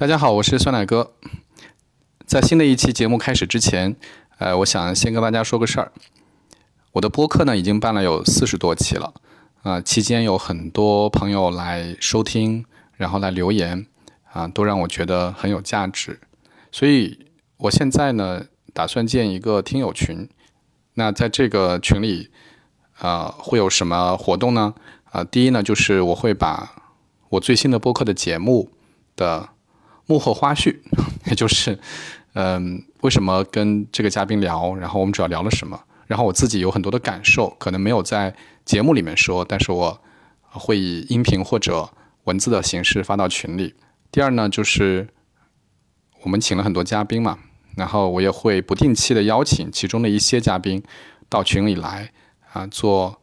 大家好，我是酸奶哥。在新的一期节目开始之前，呃，我想先跟大家说个事儿。我的播客呢，已经办了有四十多期了，啊，期间有很多朋友来收听，然后来留言，啊，都让我觉得很有价值。所以，我现在呢，打算建一个听友群。那在这个群里，啊，会有什么活动呢？啊，第一呢，就是我会把我最新的播客的节目的幕后花絮，也就是。嗯，为什么跟这个嘉宾聊？然后我们主要聊了什么？然后我自己有很多的感受，可能没有在节目里面说，但是我会以音频或者文字的形式发到群里。第二呢，就是我们请了很多嘉宾嘛，然后我也会不定期的邀请其中的一些嘉宾到群里来啊，做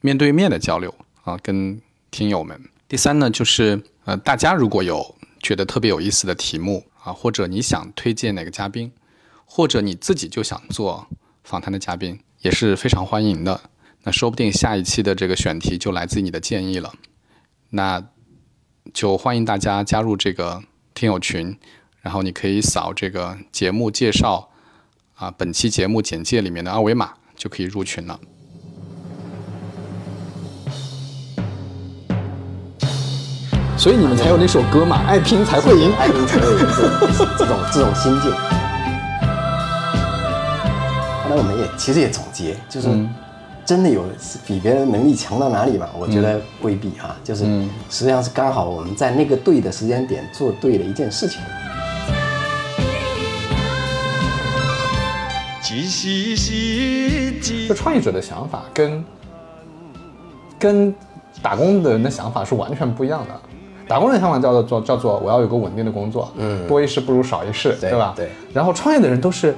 面对面的交流啊，跟听友们。第三呢，就是呃，大家如果有觉得特别有意思的题目。啊，或者你想推荐哪个嘉宾，或者你自己就想做访谈的嘉宾，也是非常欢迎的。那说不定下一期的这个选题就来自你的建议了。那就欢迎大家加入这个听友群，然后你可以扫这个节目介绍啊，本期节目简介里面的二维码就可以入群了。所以你们才有那首歌嘛，爱拼才会赢，爱拼才会赢，这种这种心境。后来我们也其实也总结，就是真的有比别人能力强到哪里嘛？我觉得未必啊，就是实际上是刚好我们在那个对的时间点做对了一件事情。这创业者的想法跟跟打工的人的想法是完全不一样的。打工人的想法叫做叫做我要有个稳定的工作，嗯，多一事不如少一事，对吧？对。然后创业的人都是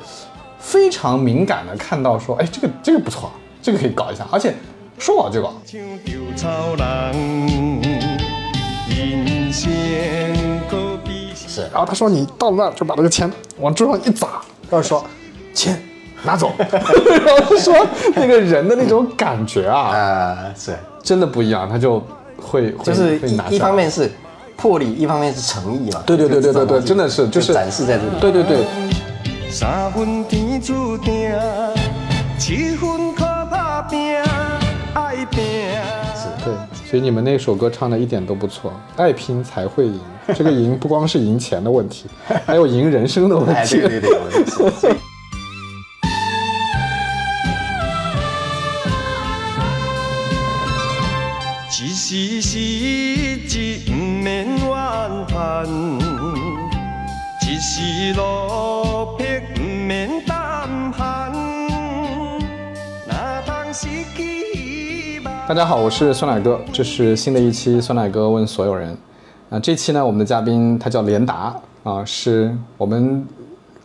非常敏感的，看到说，哎，这个这个不错，这个可以搞一下，而且说搞就搞。是。然后他说你到了那儿就把那个钱往桌上一砸，然后说钱拿走，然后说那个人的那种感觉啊，呃，是真的不一样，他就。会就是一一方面是魄力，一方面是诚意嘛。对对对对对对，真的是就是展示在这里。对对对。是，对，所以你们那首歌唱的一点都不错，爱拼才会赢。这个赢不光是赢钱的问题，还有赢人生的问题。对对对。是 是大家好，我是酸奶哥，这是新的一期酸奶哥问所有人。啊，这期呢，我们的嘉宾他叫连达啊，是我们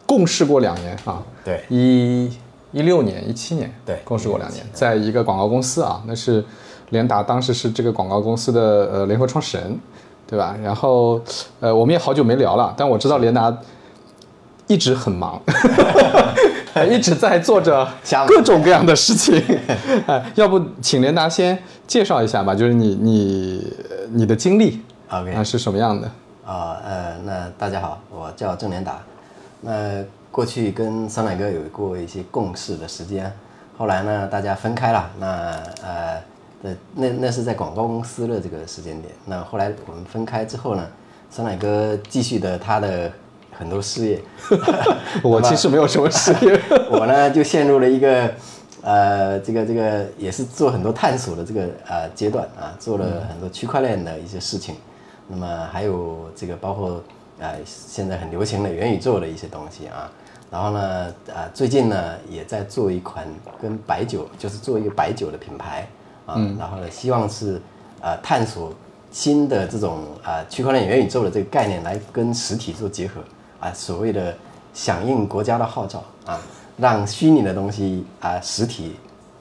共事过两年啊，对，一一六年、一七年，对，共事过两年，在一个广告公司啊，那是。连达当时是这个广告公司的呃联合创始人，对吧？然后呃我们也好久没聊了，但我知道连达一直很忙，一直在做着各种各样的事情。哎，要不请连达先介绍一下吧，就是你你你的经历，OK，是什么样的？啊呃，那大家好，我叫郑连达。那过去跟酸奶哥有过一些共事的时间，后来呢大家分开了，那呃。那那是在广告公司的这个时间点。那后来我们分开之后呢，酸奶哥继续的他的很多事业。我其实没有什么事业。我呢就陷入了一个呃这个这个也是做很多探索的这个呃阶段啊，做了很多区块链的一些事情。那么还有这个包括呃现在很流行的元宇宙的一些东西啊。然后呢啊最近呢也在做一款跟白酒，就是做一个白酒的品牌。啊，然后呢，希望是，呃，探索新的这种啊区块链元宇宙的这个概念来跟实体做结合，啊，所谓的响应国家的号召啊，让虚拟的东西啊实体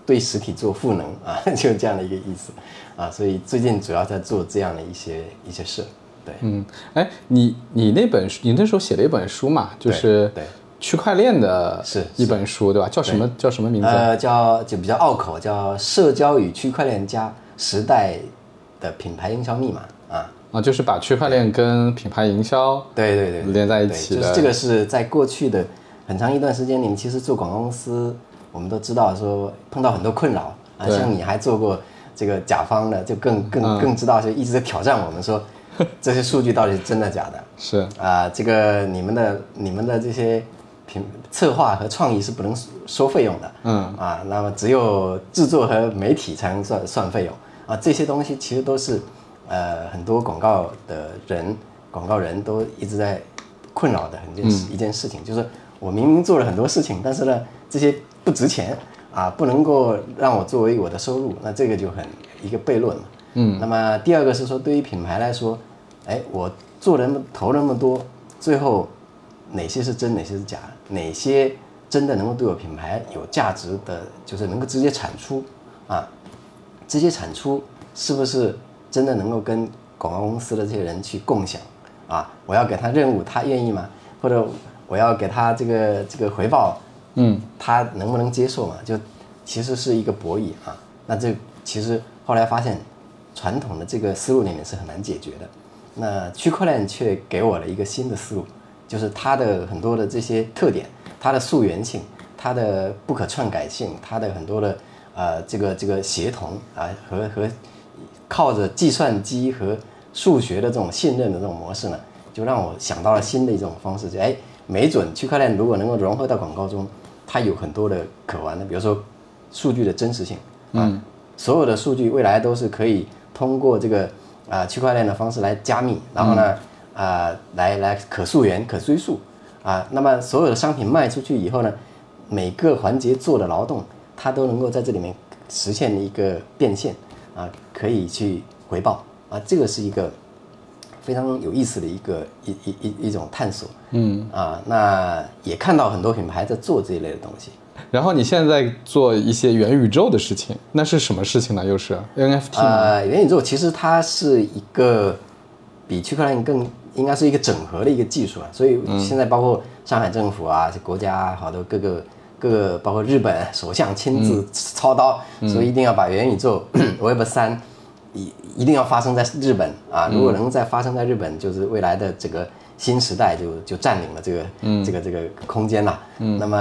对实体做赋能啊，就这样的一个意思，啊，所以最近主要在做这样的一些一些事，对，嗯，哎，你你那本书，你那时候写了一本书嘛，就是对。区块链的是一本书，对吧？叫什么叫什么名字？呃，叫就比较拗口，叫《社交与区块链加时代的品牌营销密码》啊。啊，就是把区块链跟品牌营销对对对，连在一起的就是这个是在过去的很长一段时间里面，其实做广告公司，我们都知道说碰到很多困扰啊，像你还做过这个甲方的，就更更、嗯更知道，就一直在挑战我们说 这些数据到底是真的假的是啊、这个你们的你们的这些品策划和创意是不能收收费用的，嗯啊，那么只有制作和媒体才能算算费用啊，这些东西其实都是呃很多广告的人广告人都一直在困扰的很件事、一件事情，就是我明明做了很多事情，但是呢这些不值钱啊，不能够让我作为我的收入，那这个就很一个悖论嘛。嗯，那么第二个是说，对于品牌来说，哎，我做了那么投了那么多，最后哪些是真，哪些是假，哪些真的能够对我品牌有价值的，就是能够直接产出啊，直接产出是不是真的能够跟广告公司的这些人去共享啊？我要给他任务，他愿意吗？或者我要给他这个这个回报，嗯，他能不能接受嘛？就其实是一个博弈啊。那这其实后来发现，传统的这个思路里面是很难解决的。那区块链却给我了一个新的思路，就是它的很多的这些特点，它的溯源性，它的不可篡改性，它的很多的呃这个这个协同啊、和和靠着计算机和数学的这种信任的这种模式呢，就让我想到了新的一种方式，就哎，没准区块链如果能够融合到广告中，它有很多的可玩的，比如说数据的真实性，嗯，所有的数据未来都是可以通过这个啊、区块链的方式来加密，然后呢，啊、来来可溯源、可追溯，啊，那么所有的商品卖出去以后呢，每个环节做的劳动，它都能够在这里面实现一个变现，啊，可以去回报，啊，这个是一个非常有意思的一个一一一一种探索，嗯，啊，那也看到很多品牌在做这一类的东西，然后你现在做一些元宇宙的事情，那是什么事情呢？又是 NFT 吗？呃，元宇宙其实它是一个比区块链更应该是一个整合的一个技术啊，所以现在包括上海政府啊、国家啊好多各个各个，包括日本首相亲自操刀，所以一定要把元宇宙 Web 三一一定要发生在日本啊，如果能再发生在日本，就是未来的这个新时代就就占领了这个、这个这个空间了。那么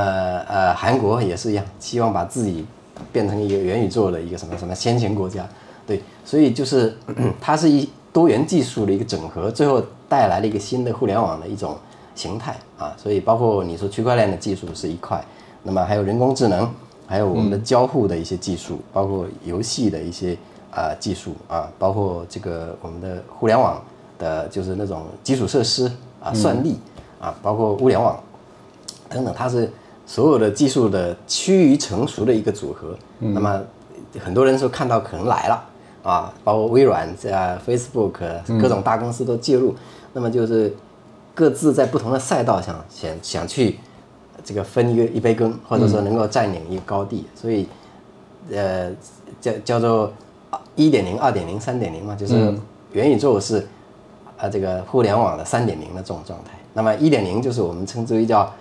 呃，韩国也是一样，希望把自己变成一个元宇宙的一个什么什么先行国家。对，所以就是 它是一多元技术的一个整合，最后带来了一个新的互联网的一种形态啊。所以包括你说区块链的技术是一块，那么还有人工智能，还有我们的交互的一些技术，包括游戏的一些啊、技术啊，包括这个我们的互联网的，就是那种基础设施啊、算力啊，包括物联网等等，它是所有的技术的趋于成熟的一个组合。那么很多人说看到可能来了啊，包括微软、啊 Facebook 各种大公司都介入，那么就是各自在不同的赛道上想想去这个分一个一杯羹，或者说能够占领一个高地，所以呃叫叫做一点零、二点零、三点零嘛，就是元宇宙是啊这个互联网的三点零的这种状态。那么一点零就是我们称之为叫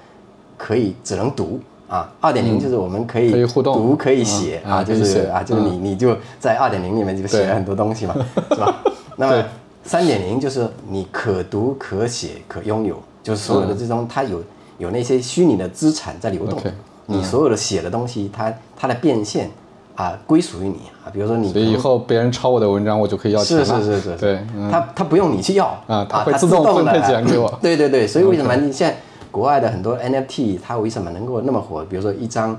可以只能读啊，二点零就是我们可以读可以写啊，就是啊就是你你就在二点零里面就写了很多东西嘛，是吧？那么对。三点零就是你可读可写可拥有，就是所有的这种它有有那些虚拟的资产在流动你所有的写的东西，它它的变现啊归属于你啊，比如说你所以以后别人抄我的文章，我就可以要钱了。是是是是，对，嗯它它不用你去要啊他会自动分配钱给我对对对，所以为什么你现在国外的很多 NFT 它为什么能够那么火？比如说一张。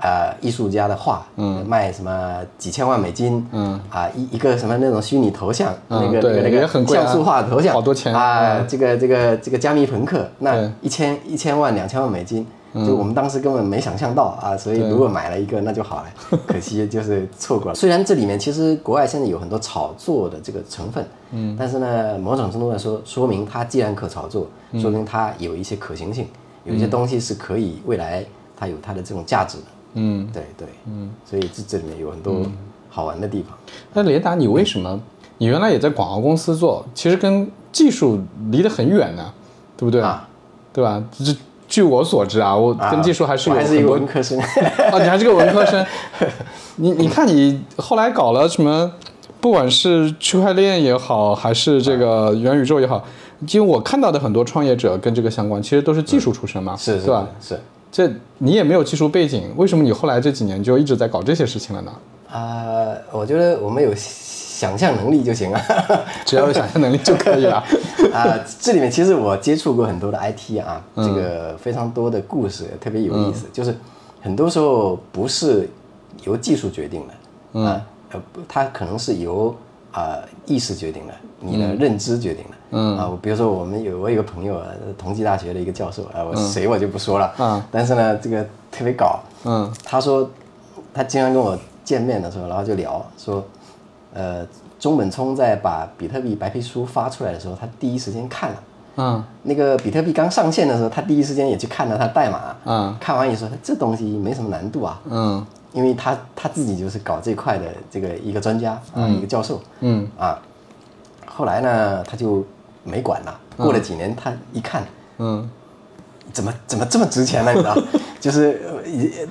呃，艺术家的画，嗯，卖什么几千万美金，嗯，啊，一一个什么那种虚拟头像，嗯那个那个那个像素画的头像，好多钱啊，嗯。这个这个这个加密朋克，对。那一千一千万两千万美金，就我们当时根本没想象到啊，所以如果买了一个那就好了，可惜就是错过了。虽然这里面其实国外现在有很多炒作的这个成分，嗯，但是呢，某种程度来说，说明它既然可炒作，说明它有一些可行性，有一些东西是可以未来它有它的这种价值的，嗯，对对，嗯，所以这这里面有很多好玩的地方。那雷达，你为什么？你原来也在广告公司做，其实跟技术离得很远呢，对不对？啊对吧？这据我所知啊，我跟技术还是有我还是一个文科生，啊，你还是个文科生，你你看你后来搞了什么不管是区块链也好，还是这个元宇宙也好，因为我看到的很多创业者跟这个相关，其实都是技术出身嘛，是是对吧？是这你也没有技术背景，为什么你后来这几年就一直在搞这些事情了呢？啊、我觉得我们有想象能力就行了。只要有想象能力就可以了。啊、这里面其实我接触过很多的 IT 啊，这个非常多的故事，特别有意思。就是很多时候不是由技术决定的，啊，呃，不它可能是由啊、意识决定的，你的认知决定的。嗯啊，我比如说我们有我有个朋友啊，同济大学的一个教授啊，我谁我就不说了。嗯但是呢，这个特别搞。嗯他说他经常跟我见面的时候，然后就聊说，呃，中本聪在把比特币白皮书发出来的时候，他第一时间看了。嗯那个比特币刚上线的时候，他第一时间也去看了它代码。嗯看完也说这东西没什么难度啊，嗯因为他他自己就是搞这块的这个一个专家啊，一个教授。嗯啊，后来呢，他就没管了。过了几年，他一看，嗯怎么怎么这么值钱呢？你知道，就是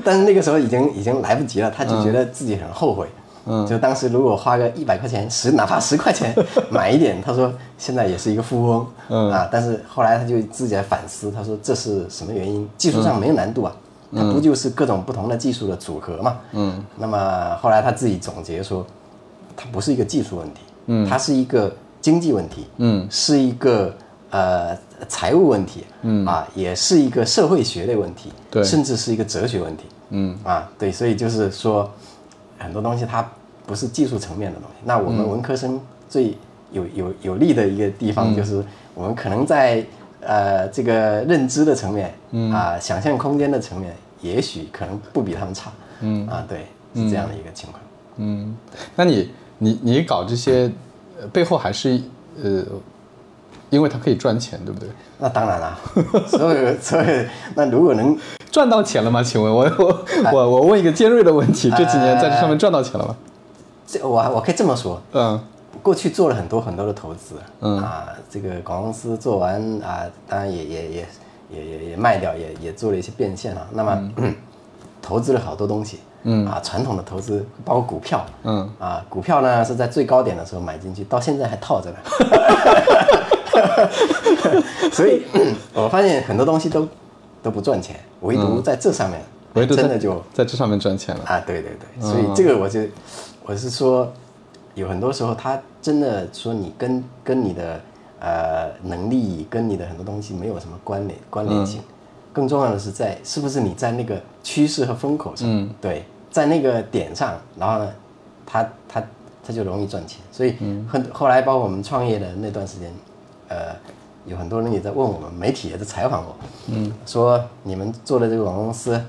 但是那个时候已经已经来不及了，他就觉得自己很后悔。嗯就当时如果花个一百块钱，十哪怕十块钱 买一点，他说现在也是一个富翁。嗯啊，但是后来他就自己来反思，他说这是什么原因？技术上没有难度啊，它不就是各种不同的技术的组合嘛？嗯那么后来他自己总结说，它不是一个技术问题，嗯，它是一个经济问题，嗯，是一个呃财务问题，嗯。啊，也是一个社会学的问题，对。甚至是一个哲学问题，嗯。啊，对，所以就是说很多东西它不是技术层面的东西。那我们文科生最有有有利的一个地方就是我们可能在呃这个认知的层面，嗯。啊，想象空间的层面，也许可能不比他们差，嗯。啊，对，是这样的一个情况。嗯，那你你你搞这些，呃背后还是呃，因为它可以赚钱，对不对？那当然啦，所以所以，那如果能赚到钱了吗？请问我我我我问一个尖锐的问题，这几年在这上面赚到钱了吗？这我我可以这么说，嗯过去做了很多很多的投资，嗯啊，这个广告公司做完啊，当然也也也也也也卖掉，也也做了一些变现啊。那么、投资了好多东西，嗯啊，传统的投资包括股票，嗯啊，股票呢是在最高点的时候买进去，到现在还套着呢。所以我发现很多东西都都不赚钱，唯独在这上面，嗯唯独在真的就在这上面赚钱了。啊，对对对，所以这个我就我是说，有很多时候他真的说你跟跟你的呃能力跟你的很多东西没有什么关联关联性，更重要的是在是不是你在那个趋势和风口上，嗯对，在那个点上，然后呢，他他他就容易赚钱，所以很后来包括我们创业的那段时间，呃。有很多人也在问我们，媒体也在采访我，嗯，说你们做的这个广告公司，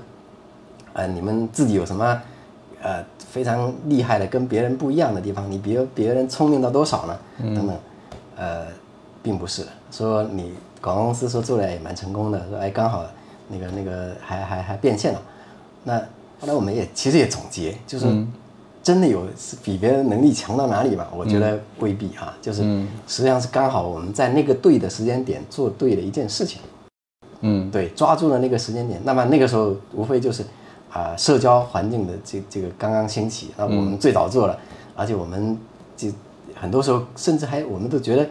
呃，你们自己有什么呃非常厉害的跟别人不一样的地方？你比别人聪明到多少呢？等等，呃，并不是说你广告公司说做的也蛮成功的，说哎刚好那个那个还还还变现了。那后来我们也其实也总结，就是真的有是比别人能力强到哪里嘛？我觉得未必啊，就是实际上是刚好我们在那个对的时间点做对了一件事情。嗯对，抓住了那个时间点。那么那个时候无非就是啊、社交环境的这这个刚刚兴起，那我们最早做了，而且我们就很多时候甚至还我们都觉得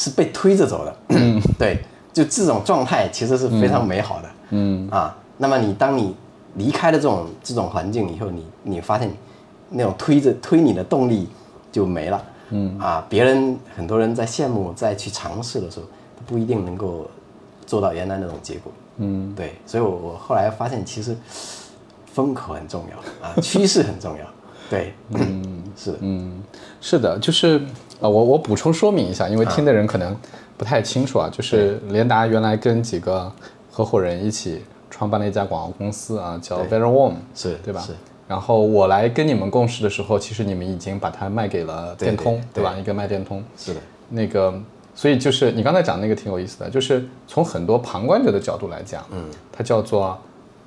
是被推着走的。对，就这种状态其实是非常美好的。嗯啊，那么你当你离开了这种这种环境以后，你你发现那种推着推你的动力就没了。嗯啊，别人很多人在羡慕在去尝试的时候，不一定能够做到原来那种结果。嗯对，所以我我后来发现其实风口很重要啊，趋势很重要。对，嗯，是的，嗯，是的，就是啊、呃我我补充说明一下，因为听的人可能不太清楚啊，就是联达原来跟几个合伙人一起创办了一家广告公司啊，叫 Very Warm，是对吧？是。然后我来跟你们共事的时候，其实你们已经把它卖给了电通，对吧？一个卖电通，是的，那个，所以就是你刚才讲那个挺有意思的，就是从很多旁观者的角度来讲，嗯，它叫做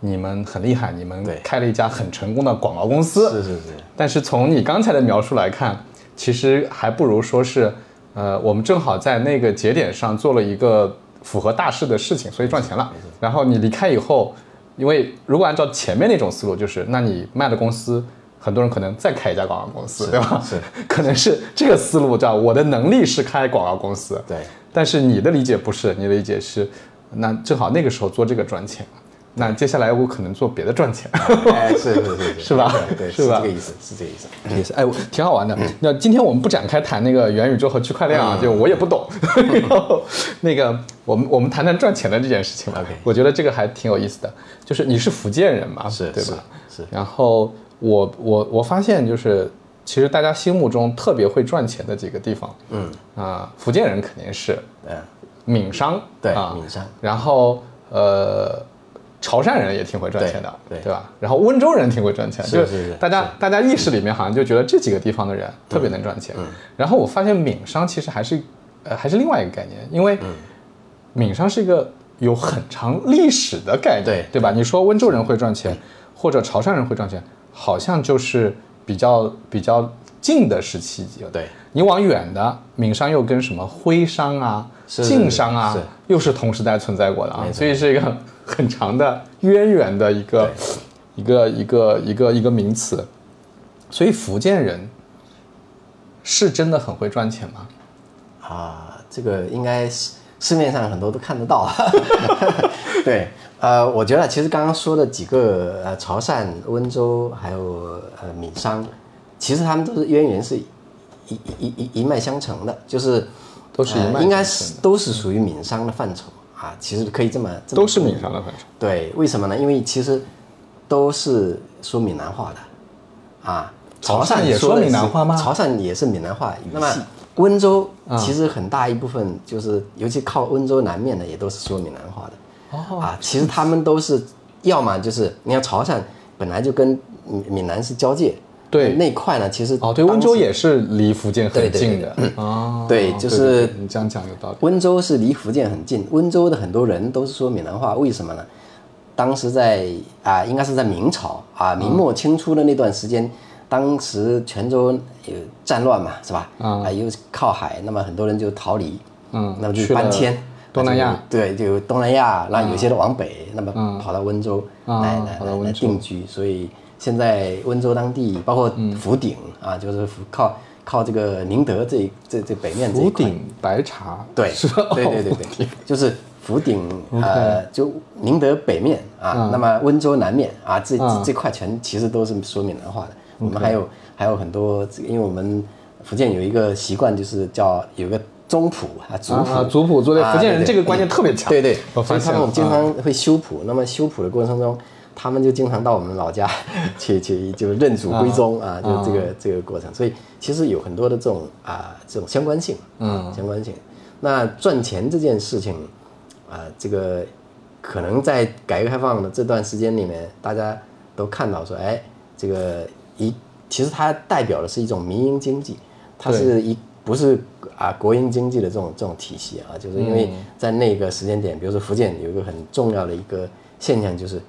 你们很厉害，你们开了一家很成功的广告公司，是是是，但是从你刚才的描述来看，其实还不如说是，呃，我们正好在那个节点上做了一个符合大势的事情，所以赚钱了。然后你离开以后，因为如果按照前面那种思路，就是那你卖了公司，很多人可能再开一家广告公司，对吧？是，可能是这个思路，这样我的能力是开广告公司，对，但是你的理解不是，你的理解是，那正好那个时候做这个赚钱，那接下来我可能做别的赚钱，哎，是是是是。吧？对，是吧？这个意思，是这个意思。也是，哎，我挺好玩的。那今天我们不展开谈那个元宇宙和区块链啊，就我也不懂。然后那个，我们我们谈谈赚钱的这件事情吧。我觉得这个还挺有意思的。就是你是福建人嘛，是对吧？是是。然后我我我发现就是，其实大家心目中特别会赚钱的几个地方，嗯。啊、福建人肯定是嗯，闽商，对啊，闽商。然后呃，潮汕人也挺会赚钱的，对对吧？然后温州人挺会赚钱，是就是是大家大家意识里面好像就觉得这几个地方的人特别能赚钱。嗯然后我发现闽商其实还是呃还是另外一个概念，因为嗯闽商是一个有很长历史的概念，对对吧？你说温州人会赚钱，或者潮汕人会赚钱，好像就是比较比较近的时期。对，你往远的闽商又跟什么徽商啊、晋商啊是，又是同时代存在过的啊所以是一个很长的渊源的一个一个一个一个一个名词。所以福建人是真的很会赚钱吗？啊，这个应该是市面上很多都看得到。对，呃，我觉得其实刚刚说的几个呃，潮汕、温州还有呃闽商，其实他们都是渊源是一一一一一脉相承的，就是都是应该是都是属于闽商的范畴啊。其实可以这么这么都是闽商的反正。对，为什么呢？因为其实都是说闽南话的啊。潮潮汕也说闽南话吗潮汕也是闽南话语系。那么温州啊其实很大一部分就是，尤其靠温州南面的，也都是说闽南话的。哦啊，其实他们都是，要么就是你看潮汕本来就跟闽闽南是交界，对那块呢，其实哦，对，温州也是离福建很近的对哦，对就是你这样讲有道理。温州是离福建很近，温州的很多人都是说闽南话，为什么呢？当时在啊、应该是在明朝啊，明末清初的那段时间，当时泉州有战乱嘛，是吧？啊、又靠海，那么很多人就逃离，嗯那么就去搬迁。东南亚对，就东南亚，那有些人往北，那么跑到温州啊来来来定居，所以现在温州当地包括嗯。福鼎啊，就是福靠靠这个宁德这这这北面这一块，福鼎白茶，对，是？对对对哦对，就是福鼎呃，就宁德北面啊，那么温州南面啊，这嗯。这这块全其实都是说闽南话的。我们还有还有很多，因为我们福建有一个习惯，就是叫有个宗谱啊，族谱。啊，族谱福建人这个观念特别强。对对，所以他们经常会修谱。那么修谱的过程中，他们就经常到我们老家 去去就认祖归宗啊，就这个这个过程。所以其实有很多的这种啊这种相关性，嗯，相关性。那赚钱这件事情啊，这个可能在改革开放的这段时间里面，大家都看到说，哎，这个一其实它代表的是一种民营经济，它是一不是啊国营经济的这种这种体系啊，就是因为嗯在那个时间点，比如说福建有一个很重要的一个现象，就是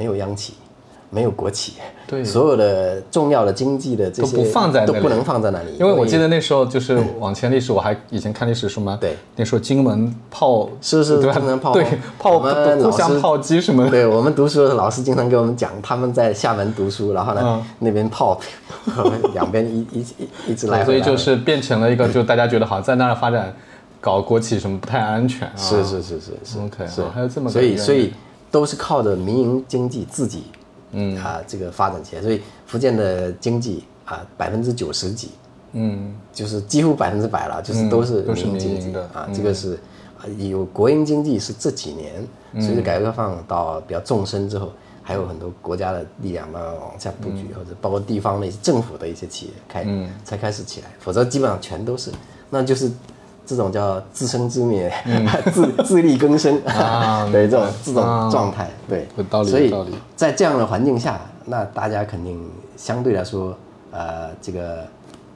没有央企，没有国企，对。所有的重要的经济的这些都不放在都不能放在那里，因为我记得那时候就是往前历史，我还以前看历史书嘛，对，那时候金门炮是是对吧？金门炮。对炮互相炮击什么的，对我们读书的时候，老师经常给我们讲，他们在厦门读书，然后呢，嗯。那边炮两边一一一一直来所以就是变成了一个，就大家觉得好像在那儿发展搞国企什么不太安全啊。是是是是是。OK，还有这么个所以所以都是靠着民营经济自己，嗯。啊这个发展起来，所以福建的经济啊百分之九十几，嗯，就是几乎百分之百了，就是都是民营经济的。嗯。啊，这个是啊有国营经济是这几年嗯。随着改革开放到比较纵深之后，还有很多国家的力量慢慢往下布嗯。局，或者包括地方的一些政府的一些企业开才开始起来，否则基本上全都是，那就是。这种叫自生自灭，自自力更生嗯啊 对这种这种啊状态，对有道，理所以在这样的环境下，那大家肯定相对来说，呃，这个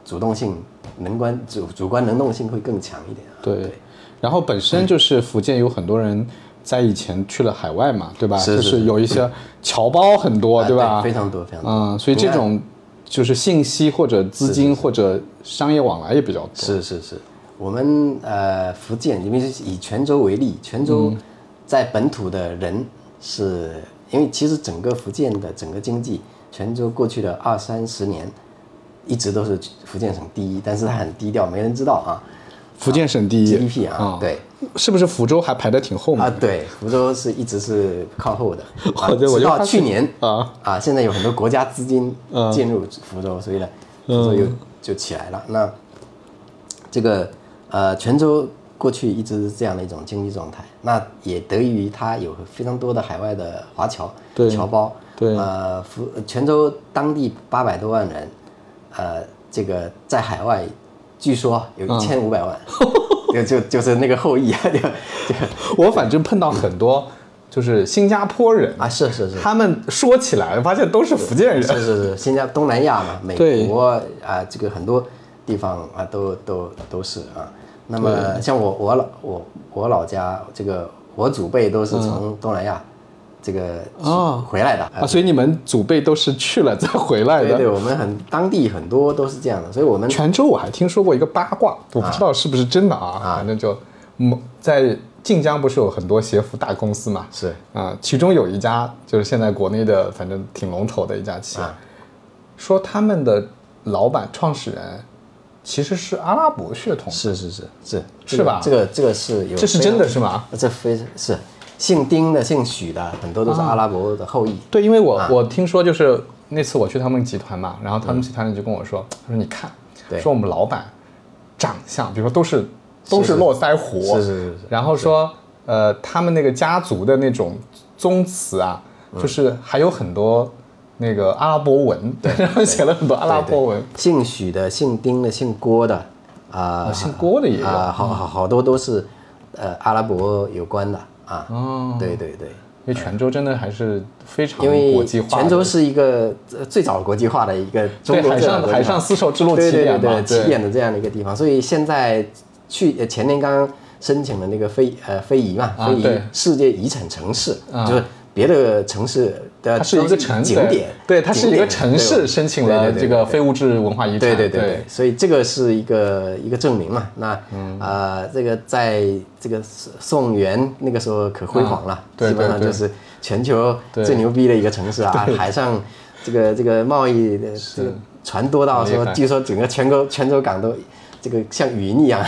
主动性、能观主主观能动性会更强一点啊。对。然后本身就是福建有很多人在以前去了海外嘛，对吧？是是就是有一些 侨胞很多，啊对吧？非常多，非常多。嗯，所以这种就是信息或者资金或者商业往来也比较多。是是是，我们呃福建，因为是以泉州为例，泉州在本土的人是，因为其实整个福建的整个经济泉州过去的二三十年一直都是福建省第一，但是它很低调，没人知道啊。福建省第一 GDP 啊，对，是不是福州还排得挺后面？啊，对，福州是一直是靠后的。直到去年啊啊，现在有很多国家资金嗯进入福州，所以呢，福州又就起来了。那这个呃，泉州过去一直是这样的一种经济状态，那也得益于它有非常多的海外的华侨对侨胞。对呃，福泉州当地八百多万人，呃，这个在海外据说有嗯一千五百万，就就就是那个后裔啊，就就我反正碰到很多就是新加坡人啊，是是是。他们说起来发现都是福建人。是是是，新加东南亚嘛，美国啊，这个很多地方啊，都都都是啊。那么像我我老我我老家这个我祖辈都是从东南亚这个去哦回来的啊，所以你们祖辈都是去了再回来的。对对，我们很当地很多都是这样的，所以我们泉州我还听说过一个八卦，我不知道是不是真的啊，反正就，嗯，在晋江不是有很多鞋服大公司嘛，是。啊，其中有一家就是现在国内的，反正挺龙头的一家企业，啊。说他们的老板创始人其实是阿拉伯血统，是是是是。是吧？这个这个是有，这是真的是吗？这非是姓丁的、姓许的，很多都是阿拉伯的后裔。对，因为我、我听说就是那次我去他们集团嘛，然后他们集团人就跟我说，他说你看，对。说我们老板长相，比如说都是都是络腮胡，是是是是。然后说呃他们那个家族的那种宗祠啊，就是还有很多那个阿拉伯文，对，然后写了很多阿拉伯文，姓许的、姓丁的、姓郭的，啊、姓郭的也有。啊、好好好多都是，呃，阿拉伯有关的啊。哦。对对对，因为泉州真的还是非常因为国际化的，泉州是一个呃最早国际化的一个中国海上海上丝绸之路起点嘛起点的这样的一个地方，所以现在去呃前年刚刚申请了那个非呃非遗嘛，非遗世界遗产城市，啊。就是别的城市的它是一个城景点，对，它是一个城市申请对了这个非物质文化遗产，对对对对，所以这个是一个一个证明嘛。那嗯呃，这个在这个宋元那个时候可辉煌了，基本上就是全球最牛逼的一个城市啊，海上这个这个贸易的这个船多到说据说整个泉州泉州港都这个像云一样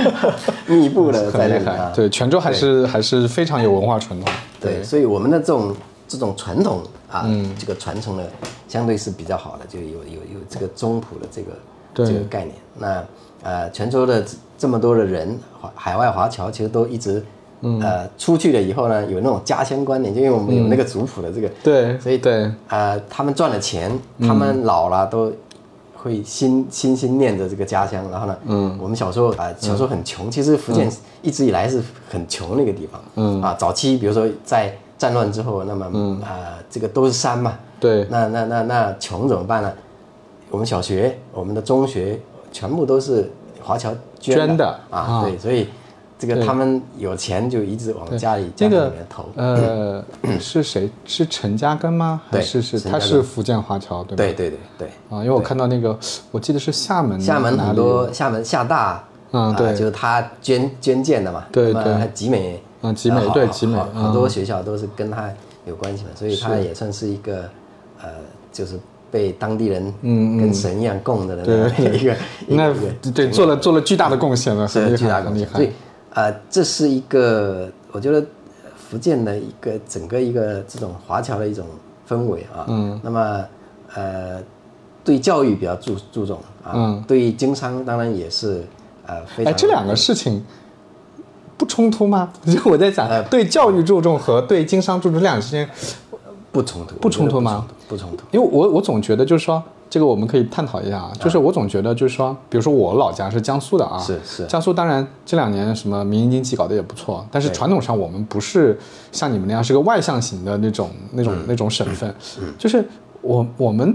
密布的在那里啊。。对，泉州还是还是非常有文化传统。对，所以我们的这种这种传统啊，嗯。这个传承的相对是比较好的，就有有有这个中谱的这个对。这个概念。那呃，泉州的这这么多的人，华海外华侨其实都一直。嗯。呃，出去了以后呢，有那种家乡观念，就因为我们有那个族谱的这个，对所以对。呃，他们赚了钱，他们老了都会心心心念着这个家乡。然后呢，嗯，我们小时候啊、小时候很穷，其实福建一直以来是很穷的一个地方，嗯。啊，早期比如说在战乱之后，那么嗯。啊、这个都是山嘛，对。那那那那穷怎么办呢？我们小学、我们的中学全部都是华侨捐捐的。啊，啊。对，所以这个他们有钱就一直往家里这个家里面投，呃，是谁？是陈嘉庚吗？还对是是他是福建华侨对吧？对对对对。啊，因为我看到那个，我记得是厦门厦门很多，厦门厦大，啊嗯对。就是他捐捐建的嘛，对对。还集美，嗯集美对集美好嗯。好多学校都是跟他有关系的，所以他也算是一个呃，就是被当地人嗯嗯。跟神一样供着的对。那样的一个 一那对做了做了巨大的贡献了，很是厉巨大贡献，害很厉害。所以。呃，这是一个我觉得福建的一个整个一个这种华侨的一种氛围啊。嗯。那么呃，对教育比较注注重啊。嗯。对经商当然也是呃非常。哎，这两个事情不冲突吗？就我在想，呃对教育注重和对经商注重这两个之间，不冲突，不冲突吗？不冲突。因为我我总觉得就是说，这个我们可以探讨一下啊，就是我总觉得就是说，比如说我老家是江苏的啊，是是。江苏当然这两年什么民营经济搞得也不错，但是传统上我们不是像你们那样是个外向型的那种那种那种省份，就是我我们。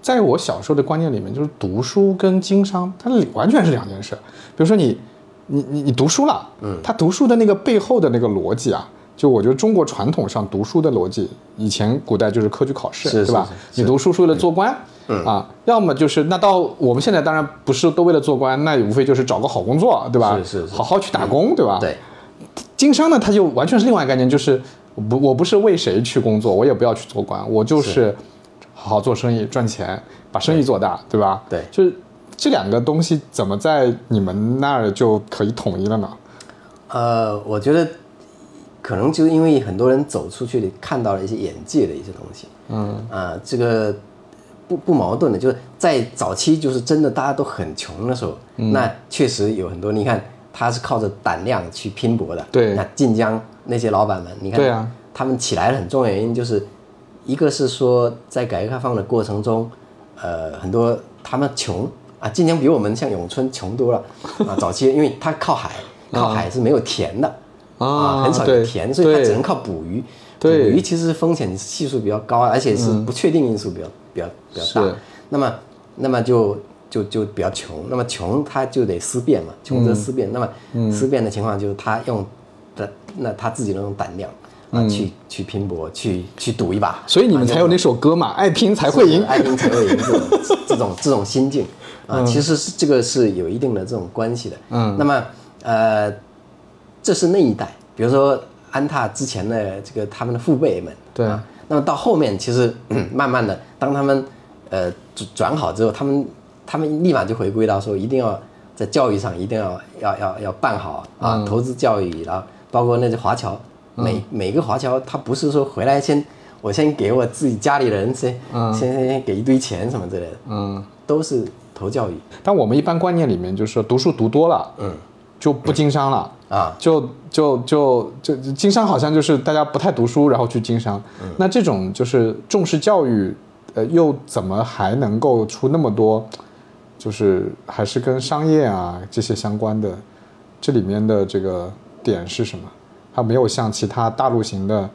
在我小时候的观念里面，就是读书跟经商，它完全是两件事。比如说你，你你你读书了，嗯，他读书的那个背后的那个逻辑啊，就我觉得中国传统上读书的逻辑，以前古代就是科举考试，是对吧？你读书是为了做官，嗯啊，要么就是那到我们现在当然不是都为了做官，那无非就是找个好工作，对吧？是是是好好去打工，对吧？。对，经商呢，它就完全是另外一个概念，就是我不我不是为谁去工作，我也不要去做官，我就是好好做生意赚钱，把生意做大，对吧？对就是这两个东西怎么在你们那儿就可以统一了呢？呃，我觉得可能就是因为很多人走出去看到了一些眼界的一些东西，嗯啊、这个不不矛盾的，就是在早期就是真的大家都很穷的时候，嗯那确实有很多，你看他是靠着胆量去拼搏的，对那晋江那些老板们，你看，对啊他们起来的很重要原因就是，一个是说在改革开放的过程中，呃，很多他们穷啊，晋江比我们像永春穷多了啊，早期因为它靠海，靠海是没有田的。啊，很少有田，所以它只能靠捕鱼。对捕鱼其实风险系数比较高，而且是不确定因素比较、比较比较大。那么，那么就就就比较穷。那么穷他就得思变嘛，穷则思变。那么思变的情况就是他用的那他自己的那种胆量啊，去去拼搏，去去赌一把。所以你们才有那首歌嘛，爱拼才会赢。爱拼才会赢这种 这种这种心境啊，其实是这个是有一定的这种关系的。嗯，那么呃，这是那一代，比如说安踏之前的这个他们的父辈们，对啊，那么到后面其实 慢慢的，当他们呃转转好之后，他们他们立马就回归到说一定要在教育上一定要要要要办好啊，嗯。投资教育，然后包括那些华侨，每每个华侨他不是说回来先我先给我自己家里人先、先先先给一堆钱什么之类的，嗯，都是投教育。但我们一般观念里面就是说，读书读多了，嗯，就不经商了。啊，就就就就就经商好像就是大家不太读书，然后去经商。那这种就是重视教育，呃，又怎么还能够出那么多，就是还是跟商业啊这些相关的，这里面的这个点是什么？它没有像其他大陆型的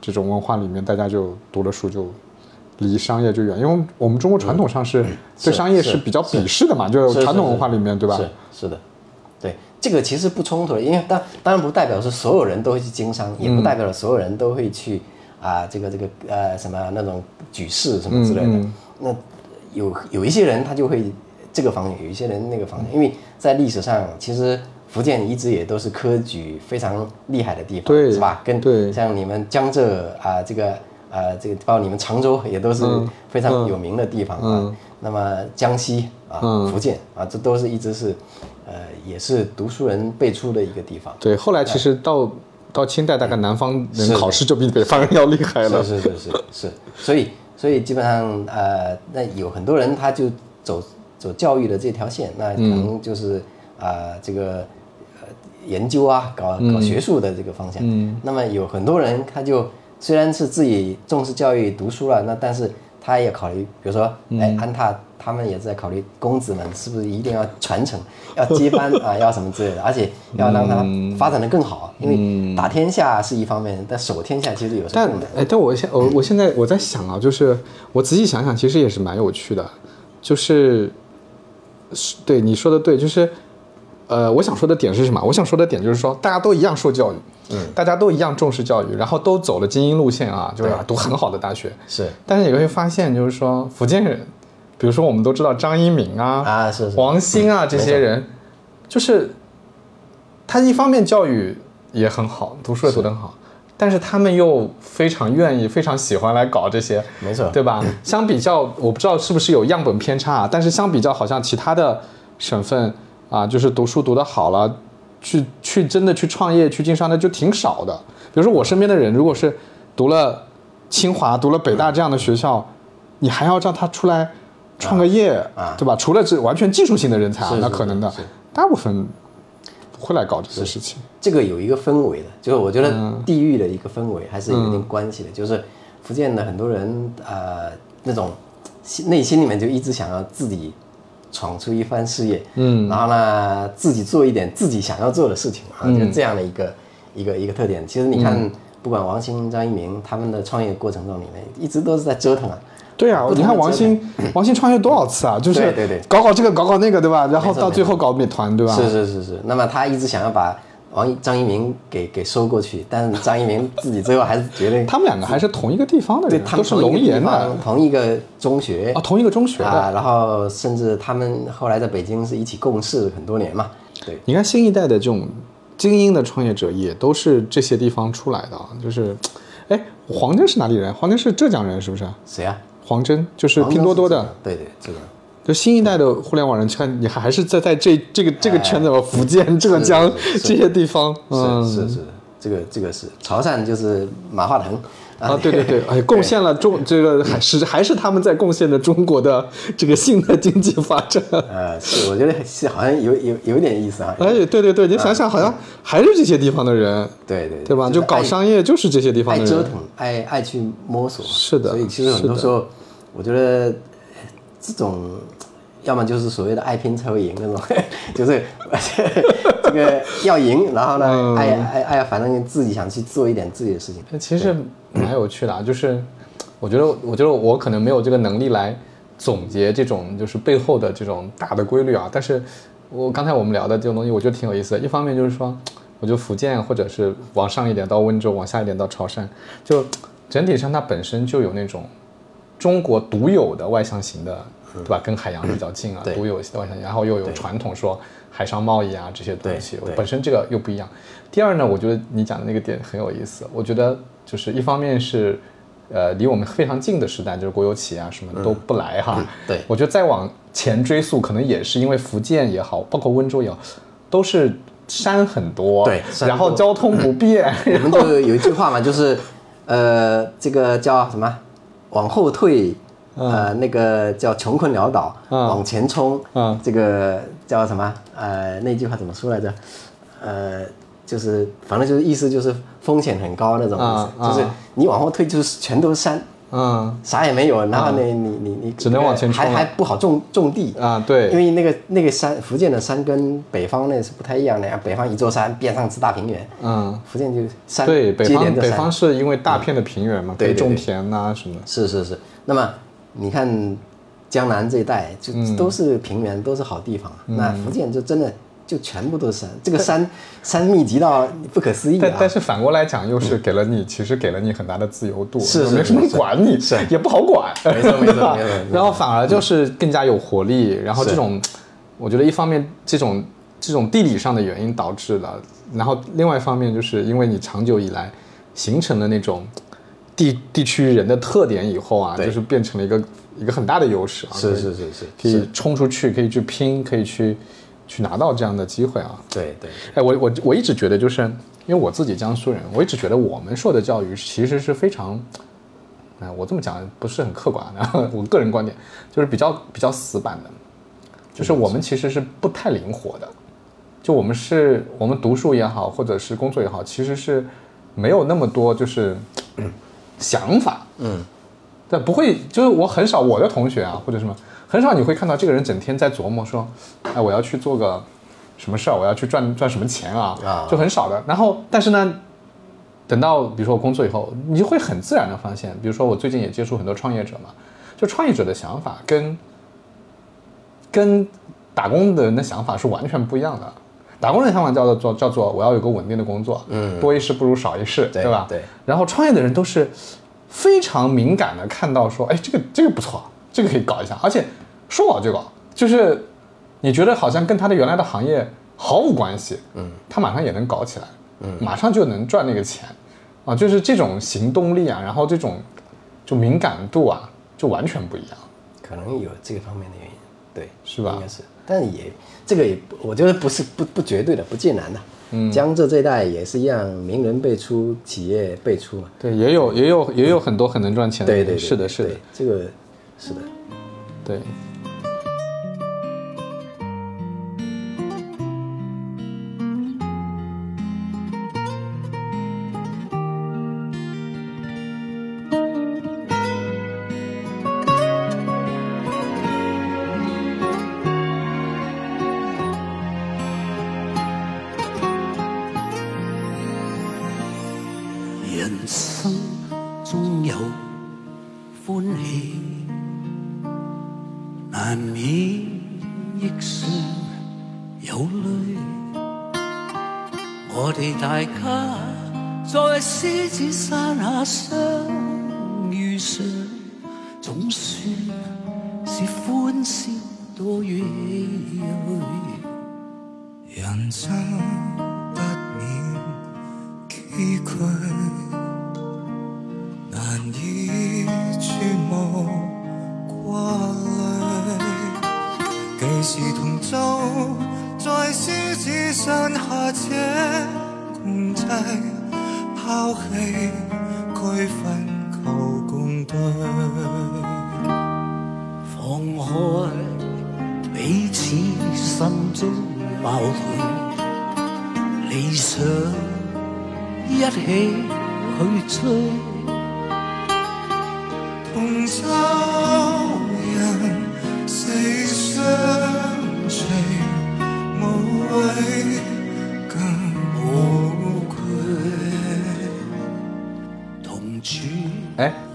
这种文化里面，大家就读了书就离商业就远，因为我们中国传统上是对商业是是比较鄙视的嘛，就传统文化里面，对吧？是是的，对，这个其实不冲突的，因为当当然不代表是所有人都会去经商，也嗯不代表所有人都会去啊、这个这个呃什么那种举事什么之类的。嗯那有有一些人他就会这个方向，有一些人那个方向，因为在历史上其实。福建一直也都是科举非常厉害的地方，对是吧？跟对像你们江浙啊、这个呃，这个包括你们常州也都是嗯非常有名的地方啊。嗯那么江西啊、嗯福建啊，这都是一直是，呃，也是读书人辈出的一个地方。对，后来其实到到清代，大概南方人考试就比北方人要厉害了。是是是是是，所以所以基本上呃，那有很多人他就走走教育的这条线，那可能就是啊、这个呃研究啊，搞搞学术的这个方向。嗯，那么有很多人他就虽然是自己重视教育读书了，那但是他也考虑，比如说哎安踏。他们也在考虑公子们是不是一定要传承、要接班啊，要什么之类的，而且要让他发展的更好。因为打天下是一方面，但守天下其实有时候但。哎，但我现我我现在我在想啊，就是我仔细想想，其实也是蛮有趣的，就是是对你说的对，就是呃，我想说的点是什么？我想说的点就是说，大家都一样受教育，嗯，大家都一样重视教育，然后都走了精英路线啊，就是读很好的大学，是。但是你会发现，就是说福建人，比如说我们都知道张一鸣啊，啊，是是。王兴啊这些人，就是他一方面教育也很好，读书也读得很好，但是他们又非常愿意、非常喜欢来搞这些，没错。对吧？相比较，我不知道是不是有样本偏差啊，但是相比较，好像其他的省份啊，就是读书读得好了，去去真的去创业、去经商的就挺少的。比如说我身边的人，如果是读了清华、读了北大这样的学校，你还要让他出来创个业，啊对吧？除了这完全技术性的人才啊，那可能的大部分不会来搞这些事情。这个有一个氛围的，就是我觉得嗯地域的一个氛围还是有一定关系的。就是福建的很多人，呃，那种心内心里面就一直想要自己闯出一番事业，嗯然后呢，自己做一点自己想要做的事情啊，就这样的一个一个一个特点。其实你看，不管王兴、张一鸣他们的创业过程中里面，一直都是在折腾啊。对啊，你看王折兴，王兴创业多少次啊？就是对对对搞搞这个，搞搞那个，对吧？然后到最后搞美团，对吧？是是是是，那么他一直想要把王一张一鸣给给收过去，但是张一鸣自己最后还是决定 他们两个还是同一个地方的对人，都是他们都是龙岩的同一个中学啊，同一个中学啊，的。然后甚至他们后来在北京是一起共事很多年嘛，对，你看新一代的这种精英的创业者，也都是这些地方出来的啊。就是，哎，黄峥是哪里人？黄峥是浙江人，是不是？谁啊？黄峥，就是拼多多的。对对，这个就新一代的互联网人，圈你还是在在这这个这个圈子吧，福建、浙江这些地方，嗯，是是是，这个这个是。潮汕就是马化腾。啊，对对对，哎，贡献了中这个还是还是他们在贡献的中国的这个新的经济发展。呃，是，我觉得是好像有有有点意思啊。哎，对对对，你想想，好像还是这些地方的人，对对对吧？就搞商业就是这些地方的人，爱折腾，爱爱去摸索，是的。所以其实很多时候，我觉得这种。要么就是所谓的爱拼才会赢那种，就是 这个要赢，然后呢，爱爱爱，反正自己想去做一点自己的事情。其实蛮有趣的啊，就是我觉得，我觉得我可能没有这个能力来总结这种就是背后的这种大的规律啊。但是我刚才我们聊的这种东西，我觉得挺有意思的。一方面就是说，我觉得福建或者是往上一点到温州，往下一点到潮汕，就整体上它本身就有那种中国独有的外向型的。对吧？跟海洋比较近啊，独有外向，然后又有传统说海上贸易啊这些东西，本身这个又不一样。第二呢，我觉得你讲的那个点很有意思。我觉得就是一方面是，呃，离我们非常近的时代，就是国有企业啊什么都不来哈。对，我觉得再往前追溯，可能也是因为福建也好，包括温州也好，都是山很多，对，然后交通不便。我们就有一句话嘛，就是呃，这个叫什么？往后退。呃，那个叫穷困潦倒，往前冲，这个叫什么？呃，那句话怎么说来着？呃，就是反正就是意思就是风险很高那种意思，就是你往后退就是全都是山，嗯，啥也没有，然后你你你你只能往前冲，还还不好种种地。啊，对，因为那个那个山，福建的山跟北方那是不太一样的呀，北方一座山边上是大平原，嗯，福建就山对，北方北方是因为大片的平原嘛，可以种田呐什么，是是是，那么。你看，江南这一带就都是平原，都是好地方。那福建就真的就全部都是山，这个山山密集到不可思议啊！但是反过来讲，又是给了你，其实给了你很大的自由度，是没什么管你，是也不好管，没错没错。然后反而就是更加有活力。然后这种，我觉得一方面这种这种地理上的原因导致了，然后另外一方面就是因为你长久以来形成了那种。地地区人的特点以后啊，就是变成了一个一个很大的优势啊，是是是是，可以冲出去，可以去拼，可以去去拿到这样的机会啊。对对，哎，我我我一直觉得，就是因为我自己江苏人，我一直觉得我们受的教育其实是非常，哎，我这么讲不是很客观的，我个人观点就是比较比较死板的，就是我们其实是不太灵活的，就我们是我们读书也好，或者是工作也好，其实是没有那么多就是。想法，嗯，但不会，就是我很少我的同学啊，或者什么，很少你会看到这个人整天在琢磨说，哎，我要去做个什么事儿，我要去赚赚什么钱啊，啊，就很少的。然后，但是呢，等到比如说我工作以后，你就会很自然的发现，比如说我最近也接触很多创业者嘛，就创业者的想法跟跟打工的人的想法是完全不一样的。打工人的想法叫做叫做我要有个稳定的工作，嗯，多一事不如少一事，对吧？对。然后创业的人都是非常敏感的，看到说，哎，这个这个不错，这个可以搞一下，而且说搞就搞，就是你觉得好像跟他的原来的行业毫无关系，嗯，他马上也能搞起来，嗯，马上就能赚那个钱，啊，就是这种行动力啊，然后这种就敏感度啊，就完全不一样。可能有这个方面的原因，对，是吧？应该是，但也。这个也，我觉得不是不不绝对的，不尽然的。嗯，江浙这一带也是一样，名人辈出，企业辈出嘛。对，也有也有也有很多很能赚钱的。对对，是的，是的，这个是的，对。只刹那，相。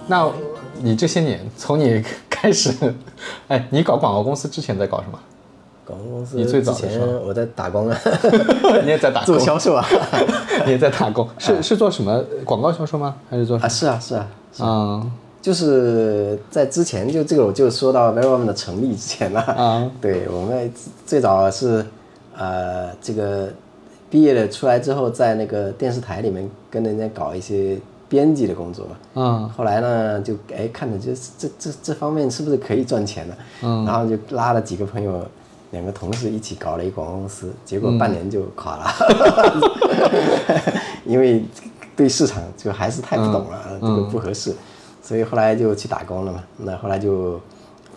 那你这些年从你开始，哎，你搞广告公司之前在搞什么？广告公司你最早前我在打工啊，你也在打工做销售啊，你也在打工，是是做什么广告销售吗？还是做什啊？是啊是啊，嗯就是在之前就这个我就说到 Verum 的成立之前了啊，对我们最早是呃这个毕业了出来之后，在那个电视台里面跟人家搞一些编辑的工作嘛，嗯后来呢就哎看着就这这这方面是不是可以赚钱呢？嗯，然后就拉了几个朋友。两个同事一起搞了一广告公司，结果半年就垮了，因为对市场就还是太不懂了，这个不合适，所以后来就去打工了嘛。那后来就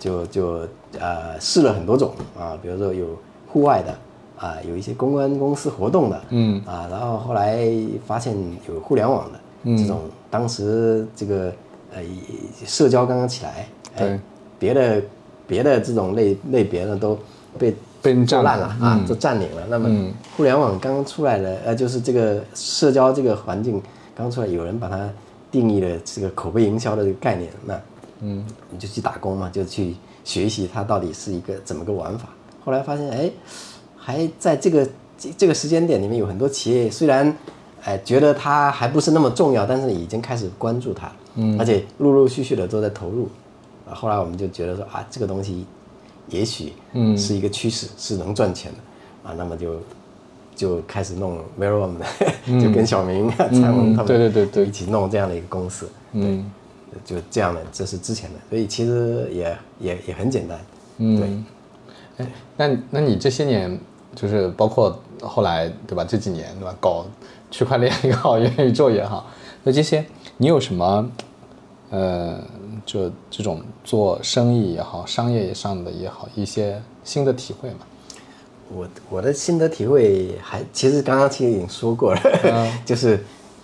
就就呃试了很多种啊，比如说有户外的啊，有一些公关公司活动的，嗯啊，然后后来发现有互联网的、嗯。这种，当时这个呃社交刚刚起来，对。哎，别的别的这种类类别呢都被被人占烂了啊，嗯。都占领了。那么嗯。互联网刚刚出来的，呃，就是这个社交这个环境刚出来，有人把它定义了这个口碑营销的这个概念，那嗯。你就去打工嘛，就去学习它到底是一个怎么个玩法。后来发现，哎，还在这个这这个时间点里面，有很多企业虽然，哎，觉得它还不是那么重要，但是已经开始关注它，嗯，而且陆陆续续的都在投入。啊，后来我们就觉得说啊，这个东西也许嗯是一个趋势，是能赚钱的啊，那么就就开始弄 v e r o m 的，就跟小明、啊、蔡文他们嗯对对对对一起弄这样的一个公司，嗯就这样的，这是之前的，所以其实也也也很简单，对。嗯。哎，那那你这些年就是包括后来对吧？这几年对吧？搞区块链也好，元宇宙也好，那这些你有什么呃，就这种做生意也好，商业上的也好，一些新的体会吗？我我的心得体会还其实刚刚其实已经说过了，就是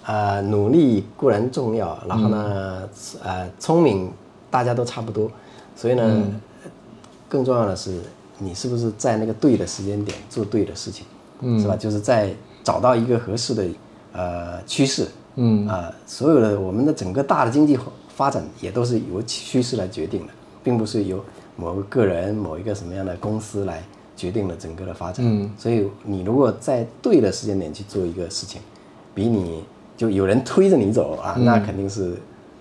呃努力固然重要，然后呢、呃聪明大家都差不多，所以呢、更重要的是你是不是在那个对的时间点做对的事情，是吧？就是在找到一个合适的呃趋势，嗯。啊、所有的我们的整个大的经济发展也都是由趋势来决定的，并不是由某个个人、某一个什么样的公司来决定了整个的发展。嗯，所以你如果在对的时间点去做一个事情，比你就有人推着你走啊，那肯定是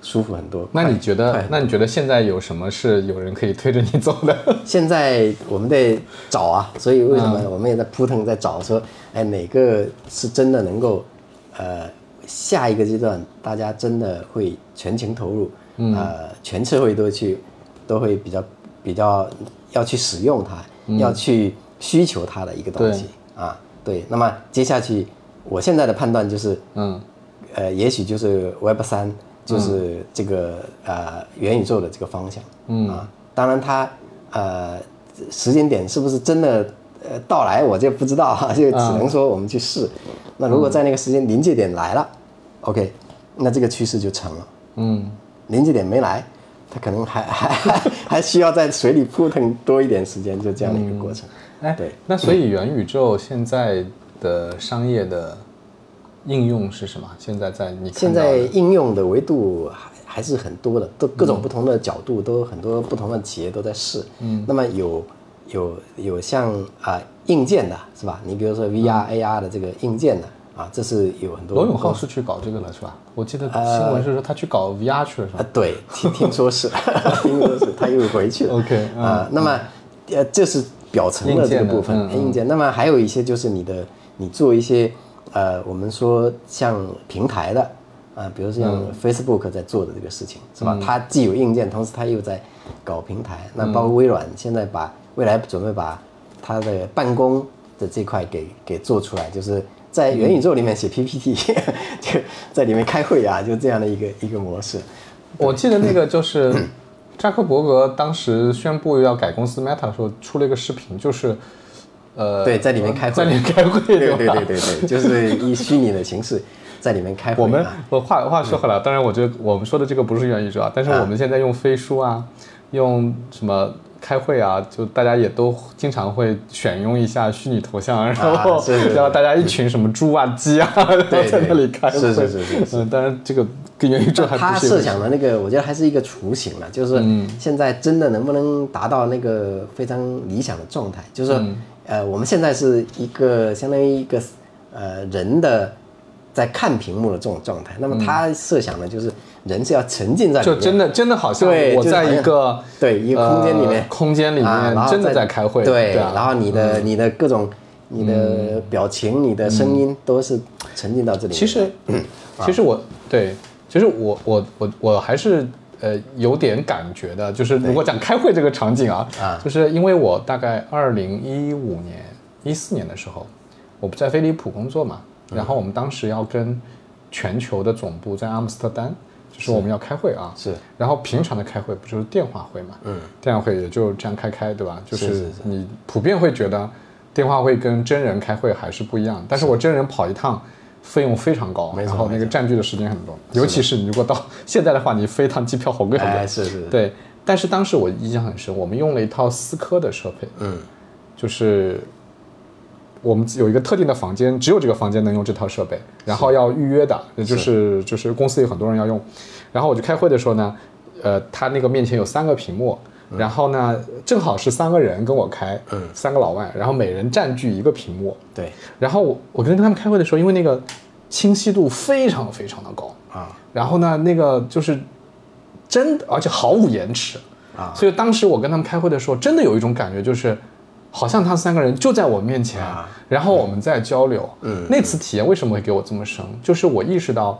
舒服很多。嗯那你觉得？那你觉得现在有什么是有人可以推着你走的？现在我们在找啊，所以为什么我们也在扑腾在找说，哎，哪个是真的能够，呃，下一个阶段大家真的会全情投入，呃，全社会都去，都会比较比较要去使用它，要去需求它的一个东西啊，对。那么接下去，我现在的判断就是，嗯呃，也许就是 Web 三，就是这个、呃元宇宙的这个方向，嗯。啊，当然它呃时间点是不是真的呃到来，我就不知道哈，就只能说我们去试。那如果在那个时间临界点来了、o k 那这个趋势就成了。嗯。临界点没来，它可能还 还还还需要在水里扑腾多一点时间，就这样的一个过程。哎，对，那所以元宇宙现在的商业的应用是什么？现在在你现在应用的维度还还是很多的，都各种不同的角度，都很多不同的企业都在试。嗯，那么有有有像啊、硬件的是吧？你比如说 VR、AR 的这个硬件的啊，这是有很多。罗永浩是去搞这个了是吧？我记得新闻是说他去搞 VR 去了是吧？，啊对，听听说是，听说是，他又回去了。OK，嗯啊，那么呃，这是表层的这个部分硬件的嗯嗯硬件。那么还有一些就是你的，你做一些呃，我们说像平台的啊，比如像 Facebook 在做的这个事情，是吧？它既有硬件，同时它又在搞平台。那包括微软现在把未来准备把它的办公的这块给给做出来，就是在元宇宙里面写 PPT，就在里面开会啊，就这样的一个一个模式。我记得那个就是 扎克伯格当时宣布要改公司 Meta 的时候，出了一个视频，就是呃，对，在里面开会，在里面开会，对对对对对，就是以虚拟的形式在里面开会啊。我们我话话说回来，当然我觉得我们说的这个不是元宇宙啊，但是我们现在用飞书啊，用什么开会啊，就大家也都经常会选用一下虚拟头像，然后是是是。然后大家一群什么猪啊鸡啊，然后在那里开会，是是是是是。嗯，当然这个跟元宇宙还是他设想的那个，我觉得还是一个雏形了，就是现在真的能不能达到那个非常理想的状态？就是说，呃，我们现在是一个相当于一个呃人的在看屏幕的这种状态，那么他设想的就是人是要沉浸在里面，就真的真的好像对我在一个对一个空间里面。呃空间里面真的在开会，对，啊，然后你的你的各种你的表情、你的声音都是沉浸到这里面。其实，其实我对，其实我我我我还是呃有点感觉的，就是如果讲开会这个场景啊，啊。就是因为我大概二零一五年、一四年的时候，我不在飞利浦工作嘛，然后我们当时要跟全球的总部在阿姆斯特丹，就是我们要开会啊，是。然后平常的开会不就是电话会嘛，嗯，电话会也就这样开开，对吧？就是你普遍会觉得电话会跟真人开会还是不一样，但是。我真人跑一趟。费用非常高，然后那个占据的时间很多，尤其是你如果到现在的话，你飞一趟机票好贵好贵。哎，是是，是，对，但是当时我印象很深，我们用了一套思科的设备，嗯，就是我们有一个特定的房间，只有这个房间能用这套设备，然后要预约的，也就是就是公司有很多人要用。然后我去开会的时候呢，呃，他那个面前有三个屏幕，然后呢，正好是三个人跟我开，嗯。三个老外，然后每人占据一个屏幕，对。然后我我跟他们开会的时候，因为那个清晰度非常非常的高，啊。然后呢，那个就是真的，而且毫无延迟。啊。所以当时我跟他们开会的时候，真的有一种感觉，就是好像他三个人就在我面前，啊。然后我们在交流。嗯。那次体验为什么会给我这么深？就是我意识到，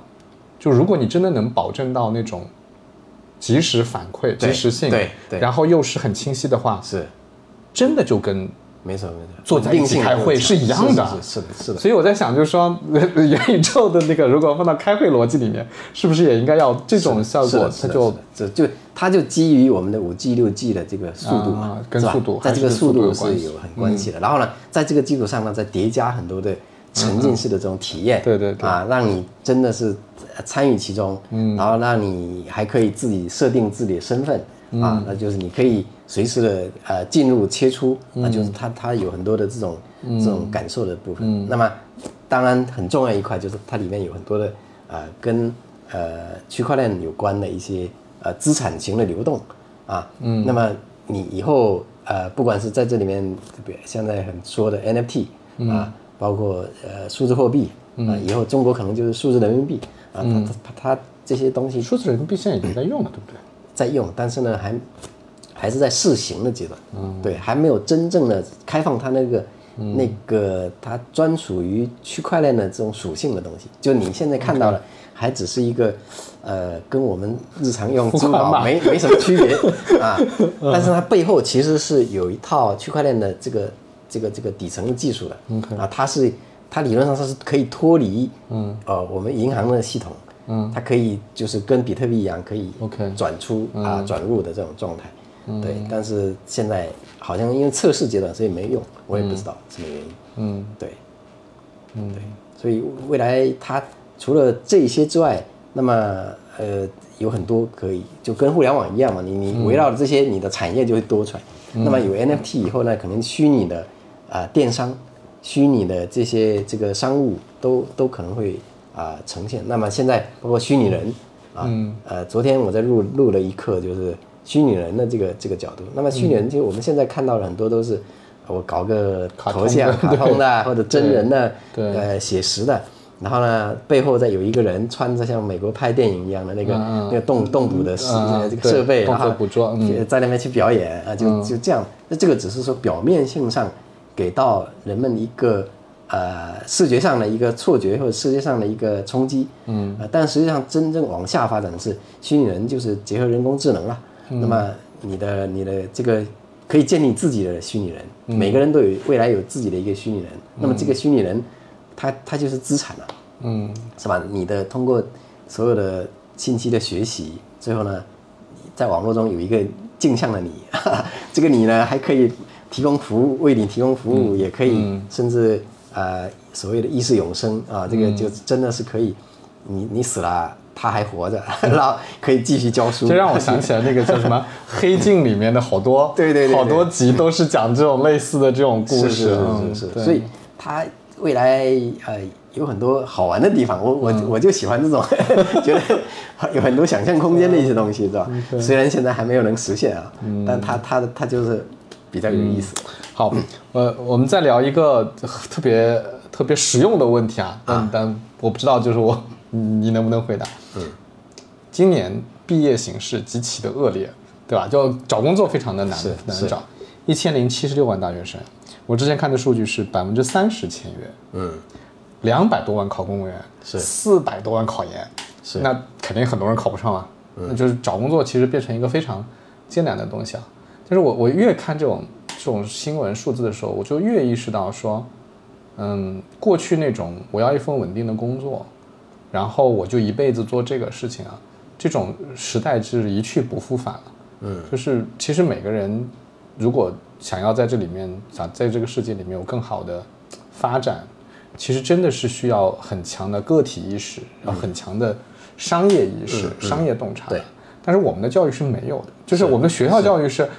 就如果你真的能保证到那种及时反馈、及时性，对对。然后又是很清晰的话，是，真的就跟没错没错，坐在一起开会是一样的。是的是的。所以我在想，就是说 元宇宙的那个，如果放到开会逻辑里面，是不是也应该要这种效果？它就是的。这就它就基于我们的五 G、六 G 的这个速度嘛啊，跟速度在这个速度是有很关系的。然后呢，在这个基础上呢，再叠加很多的沉浸式的这种体验，对对对。啊，让你真的是呃参与其中，嗯，然后让你还可以自己设定自己的身份。嗯。啊，那就是你可以随时的呃进入切出，嗯。那就是它它有很多的这种这种感受的部分。嗯。那么当然很重要一块就是它里面有很多的呃跟呃区块链有关的一些呃资产型的流动啊，嗯，那么你以后呃不管是在这里面，特别现在很说的 NFT 啊，包括呃数字货币啊，以后中国可能就是数字人民币啊，它它它它这些东西数字人民币现在已经在用了，对不对？在用，但是呢，还还是在试行的阶段，对，还没有真正的开放它那个、那个它专属于区块链的这种属性的东西。就你现在看到的，还只是一个呃，跟我们日常用支付宝 没没什么区别 啊，但是它背后其实是有一套区块链的这个这个这个底层的技术的，啊，它是它理论上它是可以脱离，嗯，呃，我们银行的系统。嗯，它可以就是跟比特币一样，可以 OK 转出啊、转入的这种状态。对，但是现在好像因为测试阶段，所以没用，我也不知道什么原因。嗯，对，嗯，对，所以未来它除了这些之外，那么呃有很多可以就跟互联网一样嘛，你你围绕着这些，你的产业就会多出来。那么有 NFT 以后呢，可能虚拟的啊、电商、虚拟的这些这个商务都都可能会啊、呈现。那么现在包括虚拟人啊，呃，昨天我在录录了一课，就是虚拟人的这个这个角度。那么虚拟人，其实我们现在看到了很多都是我搞个头像、卡通的啊 或者真人的，对对呃，写实的。然后呢，背后再有一个人穿着像美国拍电影一样的那个、那个动动捕的这个设备，然后在那边去表演啊，就就这样。那这个只是说表面性上给到人们一个呃视觉上的一个错觉或者视觉上的一个冲击，嗯，呃，但实际上真正往下发展的是虚拟人就是结合人工智能了，那么你的你的这个可以建立自己的虚拟人，每个人都有未来有自己的一个虚拟人，那么这个虚拟人，他他就是资产了，嗯。是吧？你的通过所有的信息的学习，最后呢，在网络中有一个镜像的你，这个你呢还可以提供服务，为你提供服务，也可以甚至呃所谓的意识永生啊，这个就真的是可以，你你死了。他还活着，然后可以继续教书。这让我想起来那个叫什么《黑镜》里面的好多，对对对对。好多集都是讲这种类似的这种故事，嗯是是是是，所以它未来呃有很多好玩的地方，我我、嗯。我就喜欢这种 觉得有很多想象空间的一些东西，是吧？虽然现在还没有能实现啊，嗯。但它它它就是比较有意思。好，呃，我们再聊一个特别特别实用的问题啊，但但我不知道，就是我你能不能回答？嗯，今年毕业形势极其的恶劣，对吧？就找工作非常的难难找，一千零七十六万大学生，我之前看的数据是百分之三十签约，嗯，两百多万考公务员，是四百多万考研，是那肯定很多人考不上啊。那就是找工作其实变成一个非常艰难的东西啊。但是我我越看这种这种新闻数字的时候，我就越意识到说，嗯，过去那种我要一份稳定的工作，然后我就一辈子做这个事情啊，这种时代是一去不复返了。嗯，就是其实每个人如果想要在这里面，想在这个世界里面有更好的发展，其实真的是需要很强的个体意识，然后很强的商业意识、商业洞察的。对。但是我们的教育是没有的，就是我们的学校教育是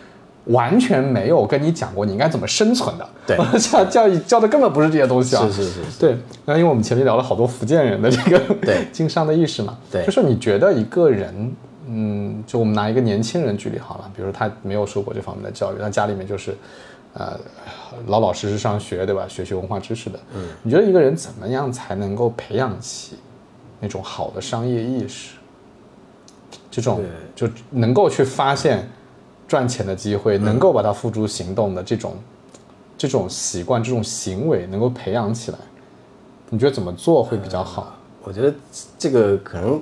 完全没有跟你讲过你应该怎么生存的。对 教教育教的根本不是这些东西啊。是是是是对，那因为我们前面聊了好多福建人的这个对 经商的意识嘛，对就是你觉得一个人，嗯，就我们拿一个年轻人举例好了，比如说他没有受过这方面的教育，他家里面就是，呃，老老实实上学，对吧？学习文化知识的，嗯，你觉得一个人怎么样才能够培养起那种好的商业意识？这种就能够去发现赚钱的机会，能够把它付诸行动的这种这种习惯、这种行为能够培养起来，你觉得怎么做会比较好？我觉得这个可能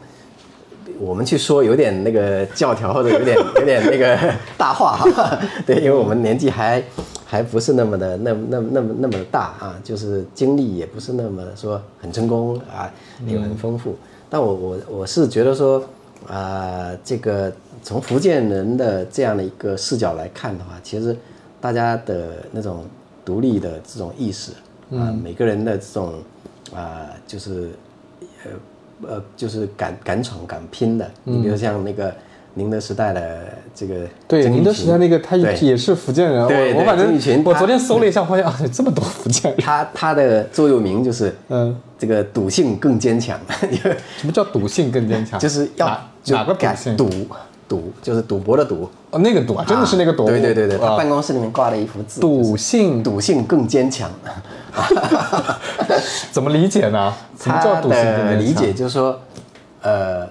我们去说有点那个教条或者有点 有点那个大话哈，对，因为我们年纪还还不是那么的那那那么那么的大啊，就是经历也不是那么说很成功啊，也很丰富。但我我我是觉得说，啊、这个从福建人的这样的一个视角来看的话，其实大家的那种独立的这种意识啊、每个人的这种啊、就是呃呃，就是敢敢闯敢拼的。你比如像那个宁德时代的这个对，宁德时代那个他也是福建人，对对我我反正曾玉群他我昨天搜了一下，发现啊，这么多福建人。他他的座右铭就是 嗯，这个赌性更坚强，什么叫赌性更坚强？就是要哪个？敢赌赌就是赌博的赌，哦，那个赌啊，真的是那个赌。对对对对，他啊办公室里面挂了一幅字，赌性赌性更坚强。怎么理解呢？什么叫他赌性更坚强？的理解就是说，呃，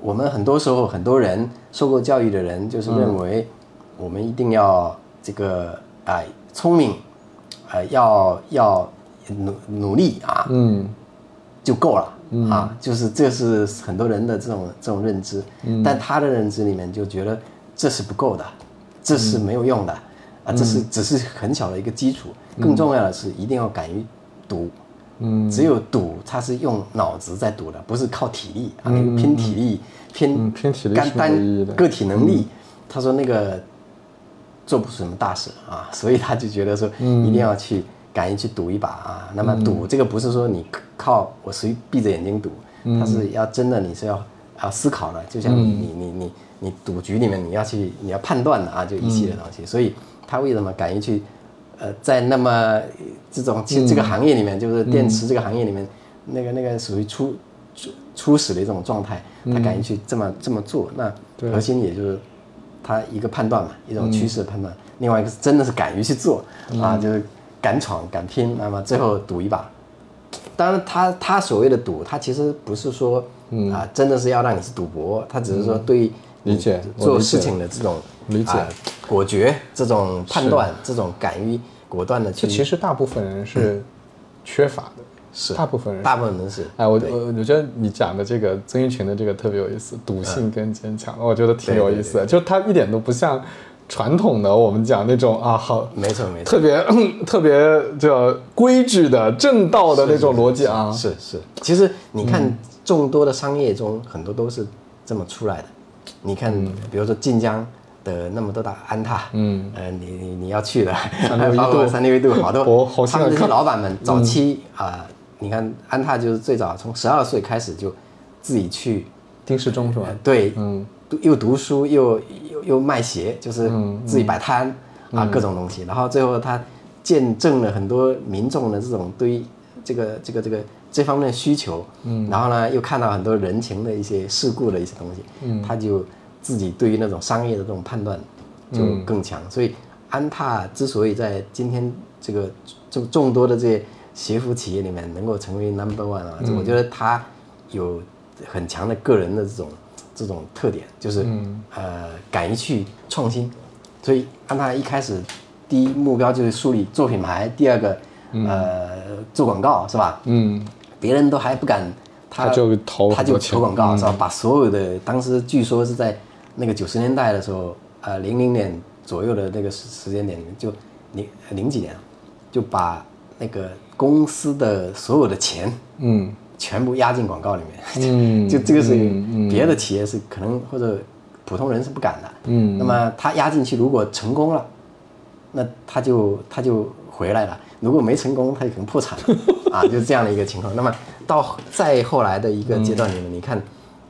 我们很多时候很多人受过教育的人，就是嗯认为我们一定要这个啊、聪明，啊、要要努努力啊，嗯就够了、啊，就是这是很多人的这种这种认知，嗯。但他的认知里面就觉得这是不够的，这是没有用的、啊，这是只是很小的一个基础，更重要的是一定要敢于赌。嗯。只有赌，他是用脑子在赌的，不是靠体力啊，那个拼体力、拼嗯。拼体力是干单个体能力。他说那个做不出什么大事啊，所以他就觉得说嗯。一定要去敢于去赌一把啊。那么赌这个不是说你靠我随闭着眼睛赌，嗯他是要真的你是要要思考的，就像你你你你你赌局里面你要去你要判断的啊，就一系列东西。所以他为什么敢于去呃在那么呃这种这这个行业里面，就是电池这个行业里面，那个那个属于初初初始的一种状态，他敢于去这么这么做，那核心也就是他一个判断嘛，一种趋势的判断，另外一个是真的是敢于去做啊，就是敢闯敢拼，那么最后赌一把。当然他，他所谓的赌，他其实不是说啊，真的是要让你去赌博，他只是说对理解做事情的这种理解。啊果决、这种判断、这种敢于果断的去就其实大部分人是缺乏的，是。大部分人。大部分人是。哎，我我我觉得你讲的这个曾玉群的这个特别有意思，赌性跟坚强，我觉得挺有意思的。就他一点都不像传统的我们讲那种啊，好没错没错，特别 特别叫规矩的正道的那种逻辑啊。是是。其实你看众多的商业中，很多都是这么出来的。你看，比如说晋江的那么多大安踏，嗯，呃，你你你要去的，还有 包括三六一度，好多，我好想他们这些看老板们早期啊、你看安踏就是最早从十二岁开始就自己去，丁世忠是吧？呃？对，嗯，读又读书又又又卖鞋，就是嗯自己摆摊、啊，各种东西。然后最后他见证了很多民众的这种对于这个这个这个这方面的需求，嗯，然后呢又看到很多人情的一些世故的一些东西，嗯，他就自己对于那种商业的这种判断就更强。所以安踏之所以在今天这个众众多的这些鞋服企业里面能够成为 number one 啊，我觉得他有很强的个人的这种这种特点，就是、呃敢于去创新。所以安踏一开始第一目标就是树立做品牌，第二个、呃做广告是吧？嗯，别人都还不敢，他他就投他就投广告、嗯是吧？把所有的当时据说是在那个九十年代的时候，呃零零年左右的那个时时间点，就零零几年啊，就把那个公司的所有的钱嗯全部压进广告里面。嗯，就这个是别的企业是可能或者普通人是不敢的。嗯那么他压进去，如果成功了，那他就他就回来了；如果没成功，他就可能破产了 啊，就是这样的一个情况。那么到再后来的一个阶段里面，你看，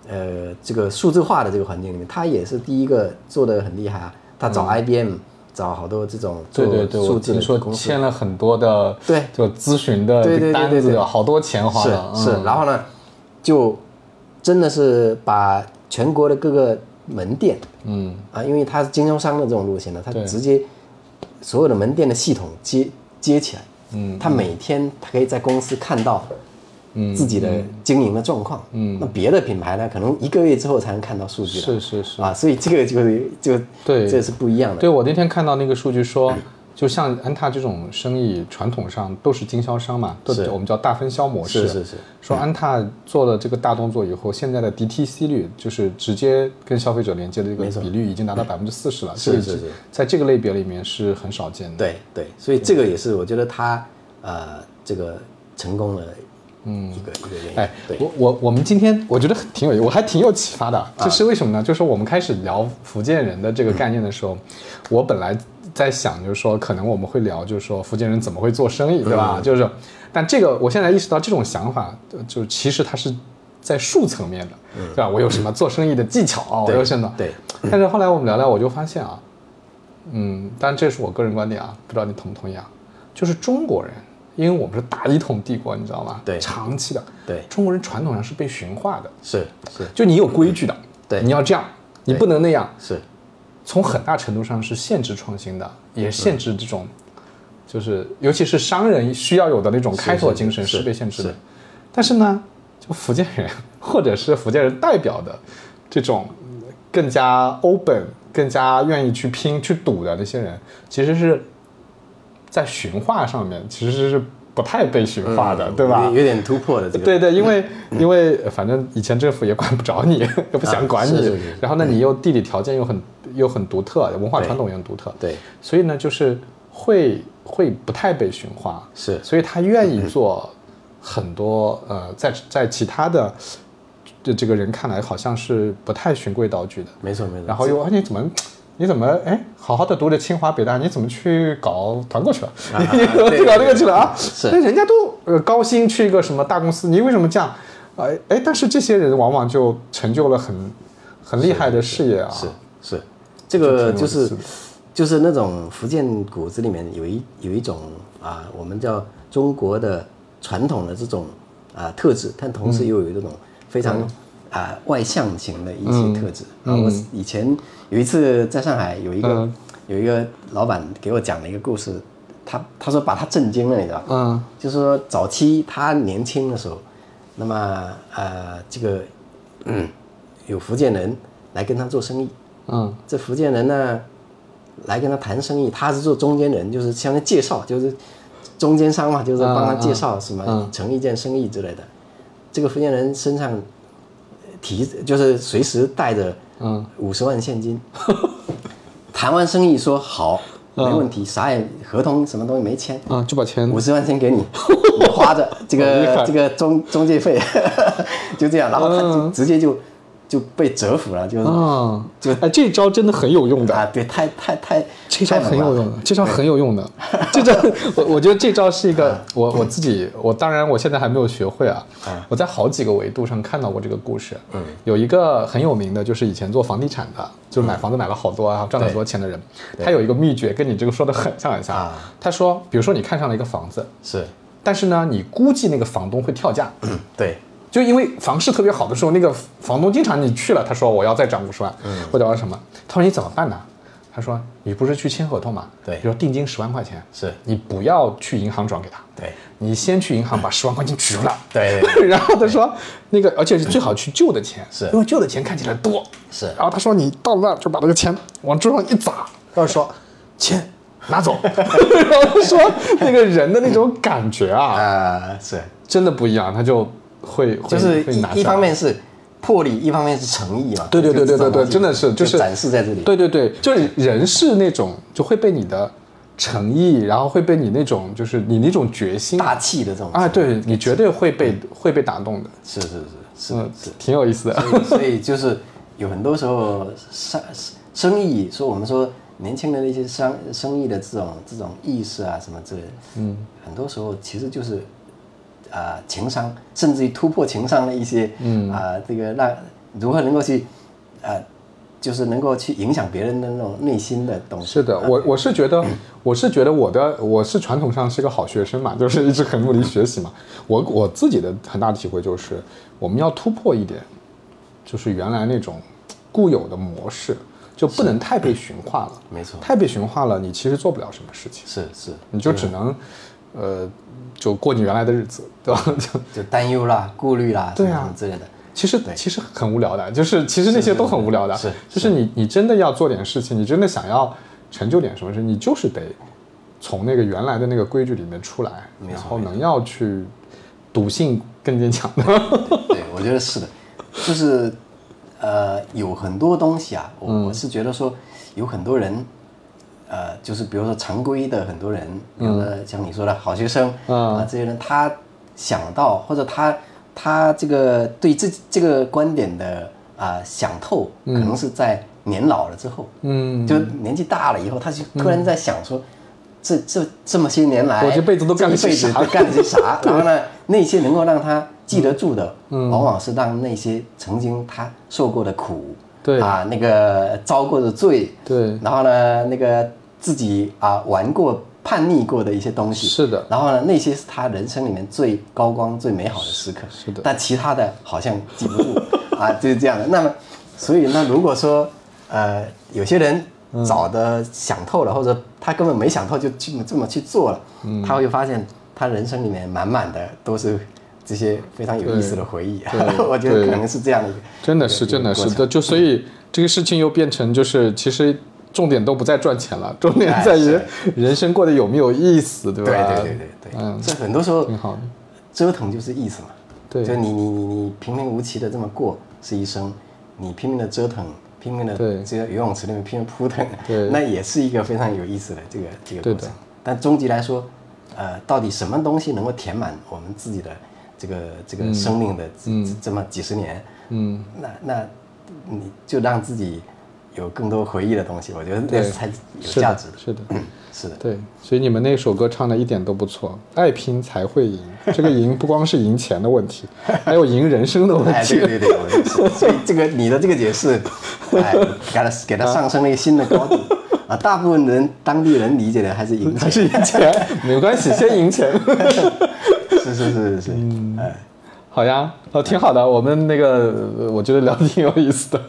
呃，这个数字化的这个环境里面，他也是第一个做的很厉害啊。他找 IBM，、找好多这种做对对对，数字我听说的公司，签了很多的对。就咨询的对对对单子，好多钱花是了。是，嗯然后呢，就真的是把全国的各个门店嗯。啊，因为它是经销商的这种路线呢，它直接所有的门店的系统接接起来，嗯他每天他可以在公司看到嗯自己的经营的状况，嗯。那别的品牌呢，可能一个月之后才能看到数据，是是是。啊，所以这个就是就对。这是不一样的，对，我那天看到那个数据说，就像安踏这种生意，传统上都是经销商嘛，都是。我们叫大分销模式。是是是。说安踏做了这个大动作以后，现在的 DTC 率就是直接跟消费者连接的这个比率已经达到百分之四十了，是是是是。在这个类别里面是很少见的。对对，所以这个也是我觉得他呃这个成功的嗯一个一个原因，哎，对，我我我们今天我觉得挺有，我还挺有启发的。啊这是为什么呢？就是我们开始聊福建人的这个概念的时候，我本来在想，就是说可能我们会聊，就是说福建人怎么会做生意，对嗯吧？就是，但这个我现在意识到这种想法，呃就其实它是在术层面的，对吧？我有什么做生意的技巧，我嗯对有什么？对。但是后来我们聊聊，我就发现啊，嗯，当然这是我个人观点啊，不知道你同不同意啊？就是中国人，因为我们是大一统帝国，你知道吗？对。长期的，对。中国人传统上是被驯化的，是是。就你有规矩的，对。你要这样，你不能那样，是，从很大程度上是限制创新的，也限制这种，就是尤其是商人需要有的那种开拓精神是被限制的。但是呢，就福建人或者是福建人代表的这种更加 open、更加愿意去拼、去赌的那些人，其实是在驯化上面其实是不太被驯化的，对吧？有有点突破的这个，对对，因为因为呃反正以前政府也管不着你，也不想管你，啊是是是然后呢，你又地理条件又很又很独特，文化传统也很独特，对所以呢，就是会会不太被驯化，是所以他愿意做很多呃，在在其他的这这个人看来好像是不太循规蹈矩的，没错没错。然后又啊你怎么？你怎么哎，好好的读着清华北大，你怎么去搞团购去了？啊 你怎么去搞这个去了啊？是那人家都呃高薪去一个什么大公司，你为什么这样？哎哎，但是这些人往往就成就了很很厉害的事业啊。是是，这个就是就是那种福建骨子里面有一有一种啊，我们叫中国的传统的这种啊特质，但同时又有这种非常啊外向型的一些特质。啊。我以前有一次在上海有一个嗯。有一个老板给我讲了一个故事，他他说把他震惊了，你知道吗？嗯。就是说早期他年轻的时候，那么呃这个嗯有福建人来跟他做生意，嗯。这福建人呢来跟他谈生意，他是做中间人，就是相当于介绍，就是中间商嘛，就是帮他介绍什么嗯成一件生意之类的。这个福建人身上提就是随时带着嗯。五十万现金，谈完生意说好没问题，啥也合同什么东西没签，啊，就把钱。五十万先给你，你花着这个这个中中介费，就这样，然后他就嗯。直接就就被折服了，就是啊，就哎，这招真的很有用的。啊，对，太太太，这招很有用的，这招很有用的。这招我我觉得这招是一个我我自己我当然我现在还没有学会啊。我在好几个维度上看到过这个故事。嗯，有一个很有名的，就是以前做房地产的，就是买房子买了好多啊，赚了很多钱的人，他有一个秘诀，跟你这个说的很像很像啊。他说，比如说你看上了一个房子，是，但是呢，你估计那个房东会跳价。对，就因为房市特别好的时候，那个房东经常你去了，他说我要再涨五十万，嗯。或者要什么，他说你怎么办呢？他说你不是去签合同吗？对。比如说定金十万块钱，是。你不要去银行转给他，对，你先去银行把十万块钱取出来，对对 然后他说那个，而且是最好去旧的钱，是。因为旧的钱看起来多，是。然后他说你到那儿就把那个钱往桌上一砸，然后说钱 拿走，然后说那个人的那种感觉啊，啊，是，真的不一样，他就会会就是会拿一一方面是魄力，一方面是诚意嘛。对对对对对对，真的是就是展示在这里。对对对，就是人是那种就会被你的诚意，然后会被你那种就是你那种决心大气的这种啊，对你绝对会被会被打动的，是是是是挺有意思的。所以所以就是有很多时候生生意，说我们说年轻人的一些商生意的这种这种意识啊什么之类的，嗯，很多时候其实就是啊、情商，甚至于突破情商的一些，嗯。啊、这个让如何能够去呃、就是能够去影响别人的那种内心的东西。是的，我我是觉得，我是觉得我的我是传统上是个好学生嘛，就是一直很努力学习嘛。我我自己的很大的体会就是，我们要突破一点，就是原来那种固有的模式，就不能太被驯化了。没错。太被驯化了，你其实做不了什么事情，是是，你就只能，呃，就过你原来的日子，对吧？就就担忧啦、顾虑啦，对啊之类的。其实其实很无聊的，就是其实那些都很无聊的，是是就是你你真的要做点事情，你真的想要成就点什么事，你就是得从那个原来的那个规矩里面出来，然后能要去笃信更坚强的。对，我觉得是的，就是呃，有很多东西啊，我、嗯我是觉得说，有很多人，呃，就是比如说常规的很多人，有的像你说的好学生、嗯。啊，这些人他想到或者他他这个对这这个观点的啊、想透，可能是在年老了之后，嗯，就年纪大了以后，他就突然在想说，这这这么些年来，我这辈子都干了些啥？干了些啥？然后呢，那些能够让他记得住的，往往是让那些曾经他受过的苦，对。啊，那个遭过的罪，对。然后呢，那个自己啊玩过、叛逆过的一些东西，是的。然后呢，那些是他人生里面最高光、最美好的时刻。是的。但其他的好像记不住。啊，就是这样的。那么，所以那如果说呃，有些人嗯早的想透了，或者他根本没想透就这么这么去做了，嗯。他会发现他人生里面满满的都是这些非常有意思的回忆。对 我觉得可能是这样的一个，真的是，真的是。的，就所以这个事情又变成就是其实重点都不在赚钱了，重点哎在于人生过得有没有意思，对吧？对对对对对，嗯，这很多时候挺好的。折腾就是意思嘛。对就你你你你平平无奇的这么过是一生，你拼命的折腾，拼命的对这个游泳池里面拼命扑腾，对那也是一个非常有意思的这个这个过程。但终极来说，呃，到底什么东西能够填满我们自己的这个这个生命的这、这么几十年？嗯，那那你就让自己有更多回忆的东西，我觉得那对才有价值的。是的。是的，对，所以你们那首歌唱的一点都不错，爱拼才会赢。这个赢不光是赢钱的问题，还有赢人生的问哎，题。对对对，我就是 所以这个你的这个解释，哎，给他给他上升了一个新的高度啊！大部分人当地人理解的还是赢还，是赢钱，没关系，先赢钱。是是是是是，嗯哎，好呀，哦，挺好的。我们那个，呃我觉得聊的挺有意思的。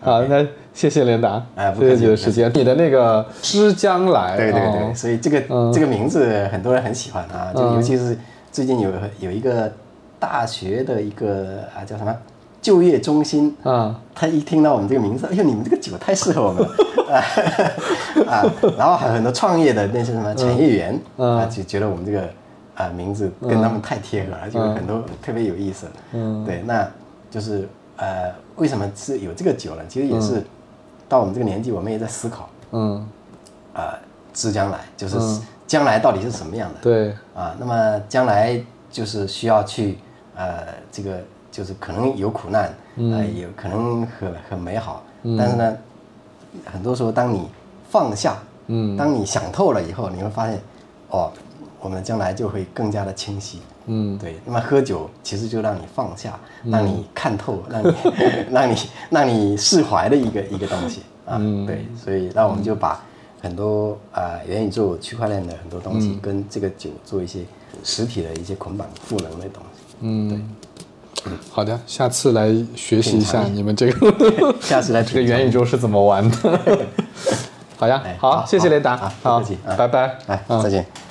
好，那谢谢连达，哎不客气的时间。你的那个《知将来》，对对对，哦。所以这个嗯。这个名字很多人很喜欢啊，就嗯。尤其是最近有有一个大学的一个啊叫什么？就业中心，啊，他一听到我们这个名字，哎呦，你们这个酒太适合我们了。啊！然后还有很多创业的那些什么产业园、嗯。啊，就觉得我们这个啊名字跟他们太贴合了，就有很多特别有意思。嗯。对，那就是呃，为什么是有这个酒呢？其实也是到我们这个年纪，我们也在思考嗯，啊，知将来就是将来到底是什么样的。对，啊，那么将来就是需要去呃，这个就是可能有苦难，呃，有可能很很美好，但是呢，很多时候当你放下，嗯。当你想透了以后，你会发现，哦，我们将来就会更加的清晰。嗯。对，那么喝酒其实就让你放下，让你看透，让你 让你让你释怀的一个一个东西啊。对，所以那我们就把很多啊、元宇宙、区块链的很多东西跟这个酒做一些实体的一些捆绑赋能的东西。嗯，对。好的，下次来学习一下你们这个 下次来 这个元宇宙是怎么玩的。好呀哎，好，好谢谢雷达，好拜拜，来，嗯。再见。